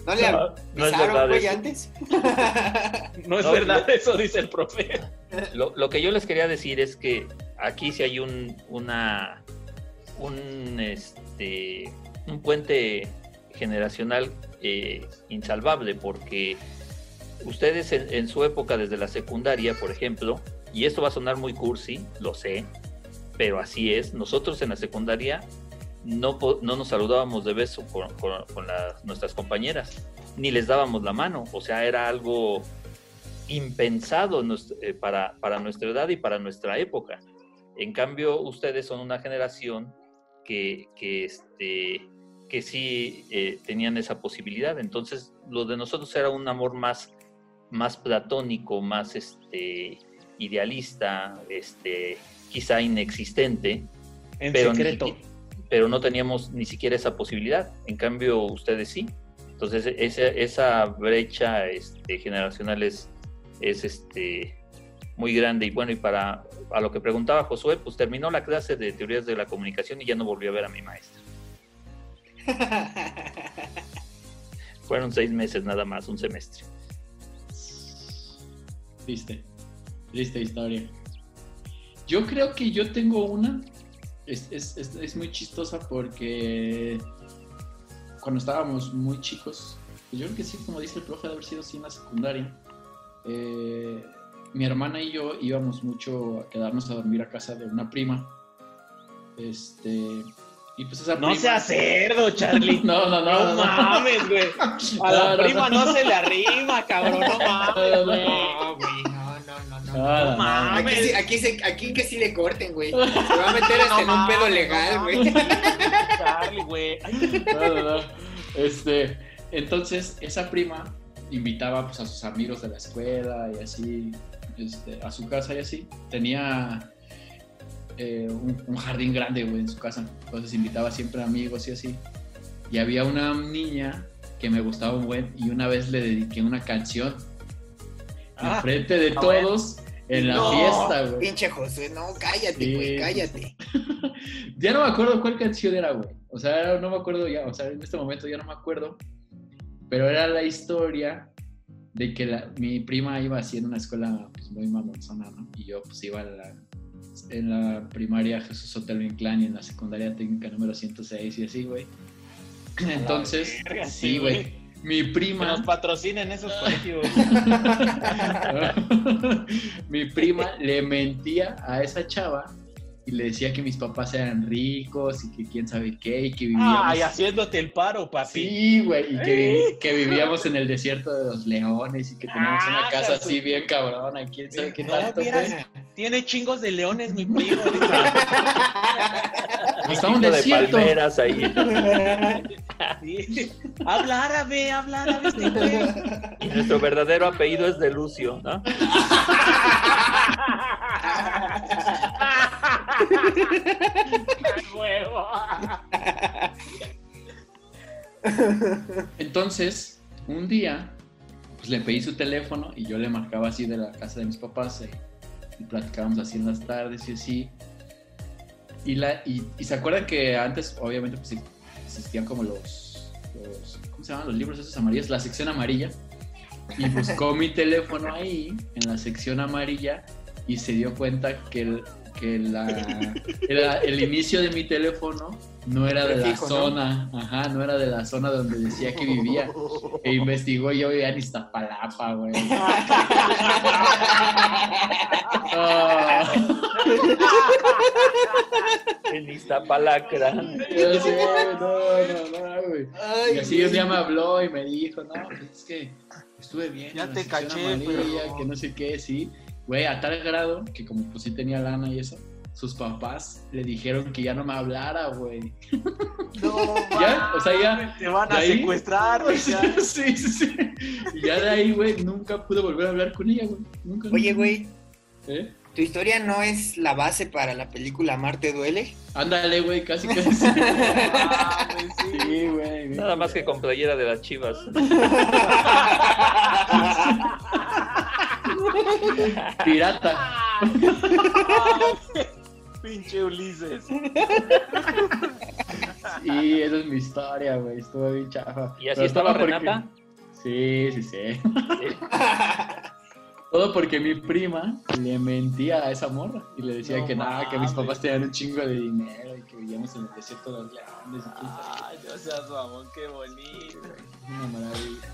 ¿No le No, no es avisaron, verdad güey, eso. antes? No es No, verdad, no. eso dice el profe. Lo, lo que yo les quería decir es que aquí sí hay un, una, un, este, un puente generacional eh, insalvable, porque ustedes en, en su época, desde la secundaria, por ejemplo, y esto va a sonar muy cursi, lo sé, pero así es, nosotros en la secundaria no, no nos saludábamos de beso con, con- con las- nuestras compañeras, ni les dábamos la mano, o sea, era algo impensado eh, para, para nuestra edad y para nuestra época. En cambio, ustedes son una generación que, que, este, que sí eh, tenían esa posibilidad. Entonces, lo de nosotros era un amor más, más platónico, más este, idealista, este, quizá inexistente, En pero, ni secreto. siqui- pero no teníamos ni siquiera esa posibilidad. En cambio, ustedes sí. Entonces, esa, esa brecha este, generacional es, es este, muy grande. Y bueno, y para a lo que preguntaba Josué, pues terminó la clase de teorías de la comunicación y ya no volvió a ver a mi maestra. Fueron seis meses nada más, un semestre. Triste. Triste historia. Yo creo que yo tengo una. Es, es- es- es muy chistosa porque cuando estábamos muy chicos, pues yo creo que sí, como dice el profe, de haber sido así en la secundaria. eh, mi hermana y yo íbamos mucho a quedarnos a dormir a casa de una prima. Este. Y pues esa No prima. seas cerdo, Charlie. No, no, no. No, no. mames, güey. A No, la no, prima no. no, se le arrima, cabrón. No mames, güey. No, mames. Aquí, sí- aquí, que sí le corten, güey. Se va a meter hasta en un pedo legal, güey. Charlie, güey. Este, entonces, esa prima invitaba pues, a sus amigos de la escuela y así, este, a su casa y así. Tenía eh, un, un jardín grande, güey, en su casa. Entonces invitaba siempre amigos y así. Y había una niña que me gustaba un buen y una vez le dediqué una canción Ah, enfrente de ah, todos en la No, fiesta, güey. Pinche José, no, cállate, güey, sí, cállate. Ya no me acuerdo cuál canción era, güey. O sea, no me acuerdo ya. O sea, en este momento ya no me acuerdo. Pero era la historia de que la- mi prima iba así en una escuela pues, muy mamonzona, ¿no? Y yo pues iba a la, en la primaria Jesús Hotel Inclán y en la secundaria técnica número 106 y así, güey. Entonces, verga, sí, güey. Mi Que prima... nos patrocinen esos colegios. mi prima le mentía a esa chava y le decía que mis papás eran ricos y que quién sabe qué y que vivíamos... Ay, haciéndote el paro, papi. Sí, güey, y que, que vivíamos en el desierto de los leones y que teníamos una Ah, casa su- así bien cabrona, quién sabe qué No, tanto, güey. Tiene chingos de leones, mi primo. Está un Chico de desierto. palmeras ahí. Sí. Habla árabe, habla árabe. este. Y nuestro verdadero apellido es de Lucio, ¿no? Huevo. Entonces, un día, pues le pedí su teléfono y yo le marcaba así de la casa de mis papás eh, y platicábamos así en las tardes y así. Y, la, y, y se acuerdan que antes, obviamente, pues existían como los, ¿cómo se llaman? Los libros esos amarillos, la sección amarilla. Y buscó mi teléfono ahí, en la sección amarilla, y se dio cuenta que, el- que la, era el inicio de mi teléfono no era de la Prefijo, ¿no? zona, ajá, no era de la zona donde decía que vivía. E investigó y yo vivía en Iztapalapa, güey. Ah, En Iztapalacra. yo sé, no, no, no, güey. Ay, Y así un día me habló y me dijo, no, pues es que estuve bien. Ya te caché, amarilla, pero- Que no sé qué, sí. Güey, a tal grado que como pues sí tenía lana y eso, sus papás le dijeron que ya no me hablara, güey. No, Ya, o sea, ya- Te van a ahí- secuestrar, ya. sí, sí, sí. Y ya de ahí, güey, nunca pude volver a hablar con ella, güey. Nunca. Oye, güey, ¿Eh? ¿tu historia no es la base para la película Marte duele? Ándale, güey, casi casi. Sí, güey. Nada más que con playera de las chivas. Pirata. Pinche Ulises. Sí, esa es mi historia, güey. Estuvo bien chafa. ¿Y así Pero estaba porque- Renata? Sí, sí, sí. Sí. Todo porque mi prima le mentía a esa morra y le decía No que nada, que mis papás tenían un chingo de dinero y que vivíamos en el desierto de los sabe Ay, no seas mamón, qué bonito. qué. Una maravilla.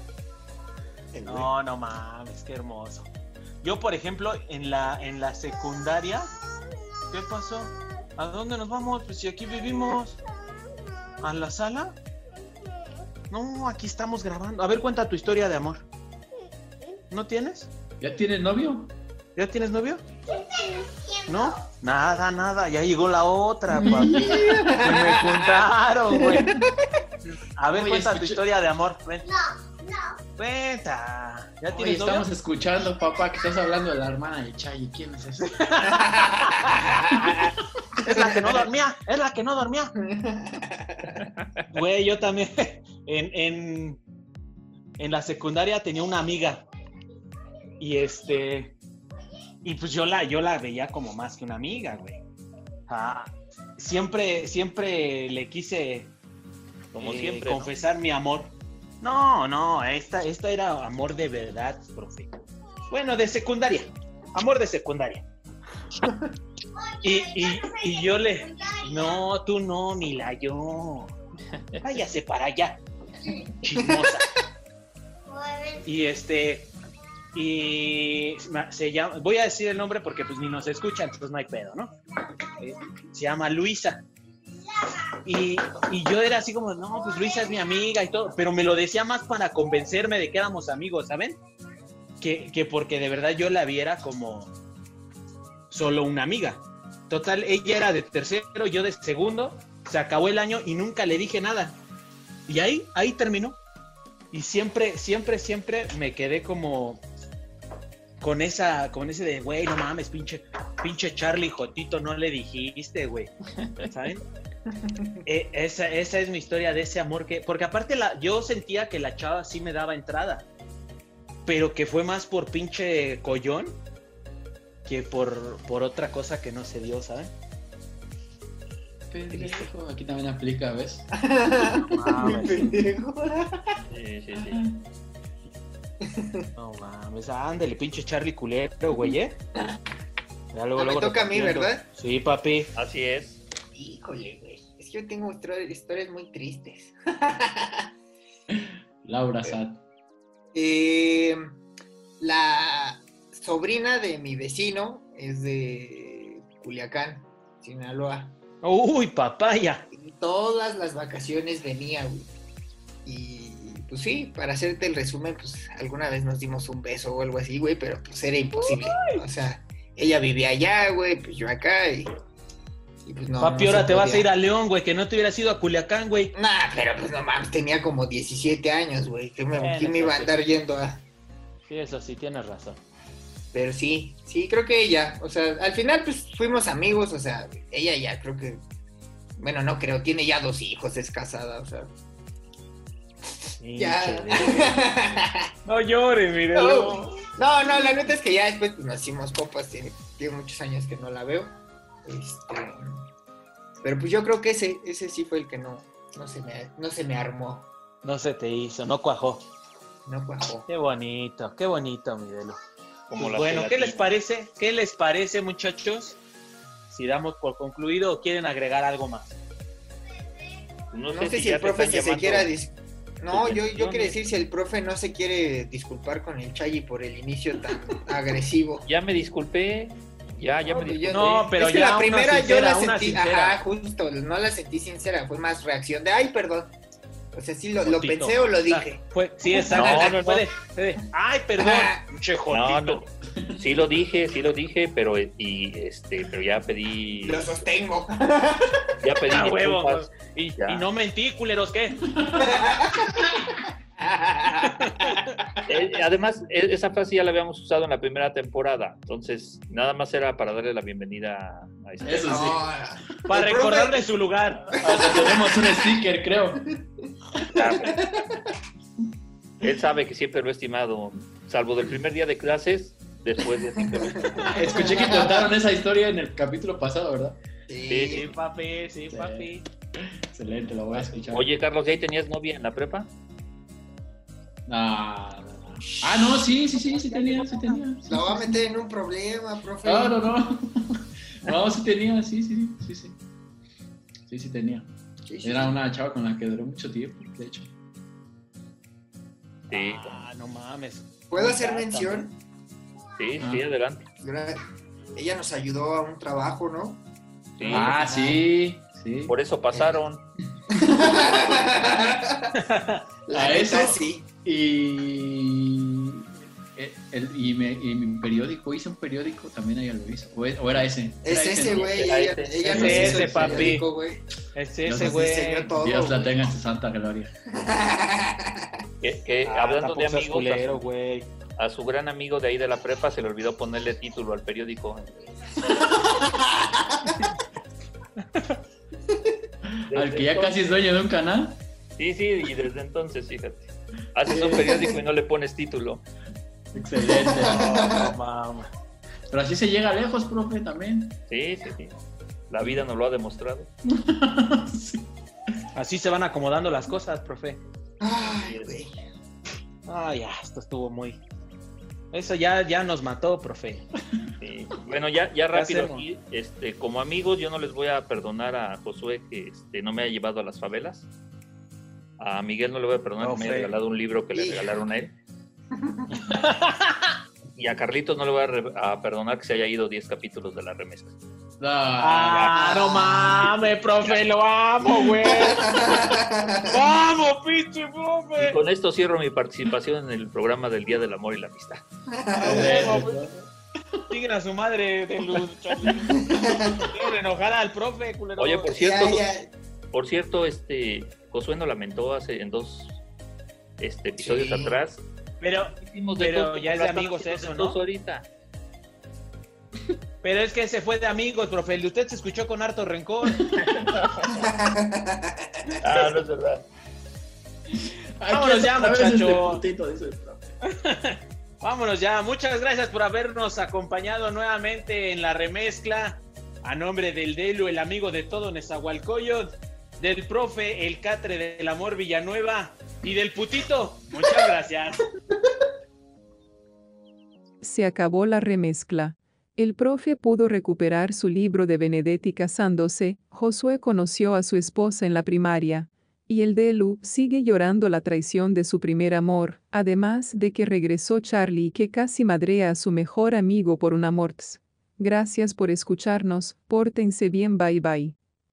No, no mames, qué hermoso. Yo, por ejemplo, en la, en la secundaria, ¿qué pasó? ¿A dónde nos vamos? Pues si aquí vivimos. ¿A la sala? No, aquí estamos grabando. A ver, cuenta tu historia de amor. ¿No tienes? ¿Ya tienes novio? ¿Ya tienes novio? ¿No? Nada, nada. Ya llegó la otra, papi. Me juntaron, güey. A ver, Oye, cuenta tu historia de amor. Ven. Cuenta. ¿Ya Oye, estamos escuchando, papá, que estás hablando de la hermana de Chay. ¿Quién es esa? Es la que no dormía, es la que no dormía. Güey, yo también en, en, en la secundaria tenía una amiga. Y este. Y pues yo la, yo la veía como más que una amiga, güey. Ah, siempre, siempre le quise Como eh, siempre. ¿no? confesar mi amor. No, no, esta, esta era amor de verdad, profe. Bueno, de secundaria. Amor de secundaria. Y, y, y yo le. No, tú no, ni la yo. Váyase para allá. Chismosa. Y este. Y se llama. Voy a decir el nombre porque pues ni nos escucha, entonces no hay pedo, ¿no? Eh, Se llama Luisa. Y, y yo era así como, no, pues Luisa es mi amiga y todo, pero me lo decía más para convencerme de que éramos amigos, ¿saben? Que, que porque de verdad yo la viera como solo una amiga. Total, ella era de tercero, yo de segundo, se acabó el año y nunca le dije nada. Y ahí, ahí terminó. Y siempre, siempre, siempre me quedé como con esa, con ese de, güey, no mames, pinche, pinche Charlie Jotito, no le dijiste, güey. ¿Saben? Eh, esa, esa es mi historia de ese amor que, porque aparte la, yo sentía que la chava sí me daba entrada, pero que fue más por pinche collón que por, por otra cosa que no se dio, ¿saben? Pendejo, aquí también aplica, ¿ves? Pendejo. Sí, sí, sí. No mames, ándale, pinche Charlie culero, güey, ¿eh? Ya luego, Ah, me toca a mí. ¿verdad? Sí, papi. Así es. Híjole, güey. Es que yo tengo histori- historias muy tristes. Laura Sat. Eh, la sobrina de mi vecino es de Culiacán, Sinaloa. Uy, papaya. Y todas las vacaciones venía, güey. Y pues sí, para hacerte el resumen, pues alguna vez nos dimos un beso o algo así, güey, pero pues era imposible. O sea, ella vivía allá, güey, pues yo acá y, y, pues no. papi, no ahora te vas a ir a León, güey, que no te hubieras ido a Culiacán, güey. Nah, pero pues no mames, tenía como 17 años, güey. ¿Quién me, Bueno, quién me iba a andar yendo a...? Sí, eso sí, tienes razón. Pero sí, sí, creo que ella, o sea, al final pues fuimos amigos, o sea, ella ya creo que, bueno, no creo, tiene ya dos hijos, es casada, o sea, ya. No llores, mire. No, no, no, la neta es que ya después pues, nos hicimos copas, tiene, tiene muchos años que no la veo. Este, pero pues yo creo que ese, ese sí fue el que no, no se me, no se me armó, No se te hizo, no cuajó. no cuajó. Qué bonito, qué bonito, mi Delo. Como Pues la bueno, ¿qué les parece? ¿Qué les parece, muchachos? si damos por concluido o quieren agregar algo más. No, sé, sé si el profe se llamando quiera... dis- No, yo, yo suspensiones. quiero decir si el profe no se quiere disculpar con el Chayi por el inicio tan agresivo. Ya me disculpé. Ya, ya No, me pues yo- No, pero es que ya la primera yo la sentí, sincera. ajá, justo, no la sentí sincera, fue más reacción de, ay, perdón. O sea, sí lo, pensé o lo O sea, dije. fue- sí, exacto. No, no, no. Fue de- fue de, Ay, perdón. Pinche No. Sí lo dije, sí lo dije, pero y este, pero ya pedí, Lo sostengo. ya pedí Ah, huevo. Y, Ya. y no mentí, culeros, ¿qué? Eh, además, e- esa frase ya la habíamos usado en la primera temporada, entonces nada más era para darle la bienvenida a este. Eso sí. No, Para el recordarle profe- su lugar. Hasta tenemos un sticker, creo. Él sabe que siempre lo he estimado, salvo del primer día de clases, después de siempre lo he estimado. Escuché que contaron esa historia en el capítulo pasado, ¿verdad? Sí, Sí, Sí, papi, sí, Sí. papi. Excelente, lo voy a escuchar. Oye, Carlos, ¿ya ahí tenías novia en la prepa? No. Ah, no, sí, sí, sí, sí tenía, sí tenía. Sí, Lo va a meter en un problema, profe. No, no, no. No, sí tenía, sí, sí, sí, sí. Sí, sí tenía. Era una chava con la que duré mucho tiempo, de hecho. Sí, Ah, no mames. ¿Puedo hacer Ah, mención? sí, Ah. sí, adelante. Gra- Ella nos ayudó a un trabajo, ¿no? Sí, Ah, sí, sí. Por eso pasaron. La A eso. sí. Y, eh, el, y, me- y mi periódico, hice un periódico, también ella lo hizo. O, o era ese. Es Era ese, güey. Ella, ella Es hizo ese, el papi. periódico, güey. Es Dios ese, güey. Dios la tenga en su santa gloria. Que, que Ah, hablando de amigos, a culero, su- güey. a su gran amigo de ahí de la prepa se le olvidó ponerle título al periódico. Al que ya casi es dueño de un canal. Sí, sí, y desde entonces, fíjate. Haces un periódico y no le pones título. Excelente. No, mames. Pero así se llega lejos, profe, también. Sí, sí, sí. La vida nos lo ha demostrado. Sí. Así se van acomodando las cosas, profe. Ay, güey. Ah, ya, esto estuvo muy. Eso ya, ya nos mató, profe. Sí. Bueno, ya, ya rápido aquí, este, como amigos, yo no les voy a perdonar a Josué que este, no me haya llevado a las favelas. A Miguel no le voy a perdonar No, que me haya Fred. regalado un libro que le regalaron a él. y a Carlitos no le voy a, re- a perdonar que se haya ido 10 capítulos de la remesa. Ah, no mames, profe, lo amo, güey. Vamos, pinche Y profe. con esto cierro mi participación en el programa del Día del Amor y la Amistad. Siguen a su madre de luz. Quiero enojar al profe, culero. Oye, por Ya, cierto, ya. por cierto, este Josué nos lamentó hace en dos este, episodios Sí. atrás. Pero, ya es de amigos eso, ¿no? ahorita. pero es que se fue de amigos, profe. El de usted se escuchó con harto rencor. Ah, no es verdad. Vámonos ya, este muchacho. putito, dice el profe. Vámonos ya. Muchas gracias por habernos acompañado nuevamente en la remezcla. A nombre del Delu, el amigo de todo Nezahualcóyotl, del profe, el catre del amor Villanueva y del putito. Muchas gracias. Se acabó la remezcla. El profe pudo recuperar su libro de Benedetti casándose, Josué conoció a su esposa en la primaria, y el Delu sigue llorando la traición de su primer amor, además de que regresó Charlie que casi madrea a su mejor amigo por un amorts. Gracias por escucharnos, pórtense bien bye bye.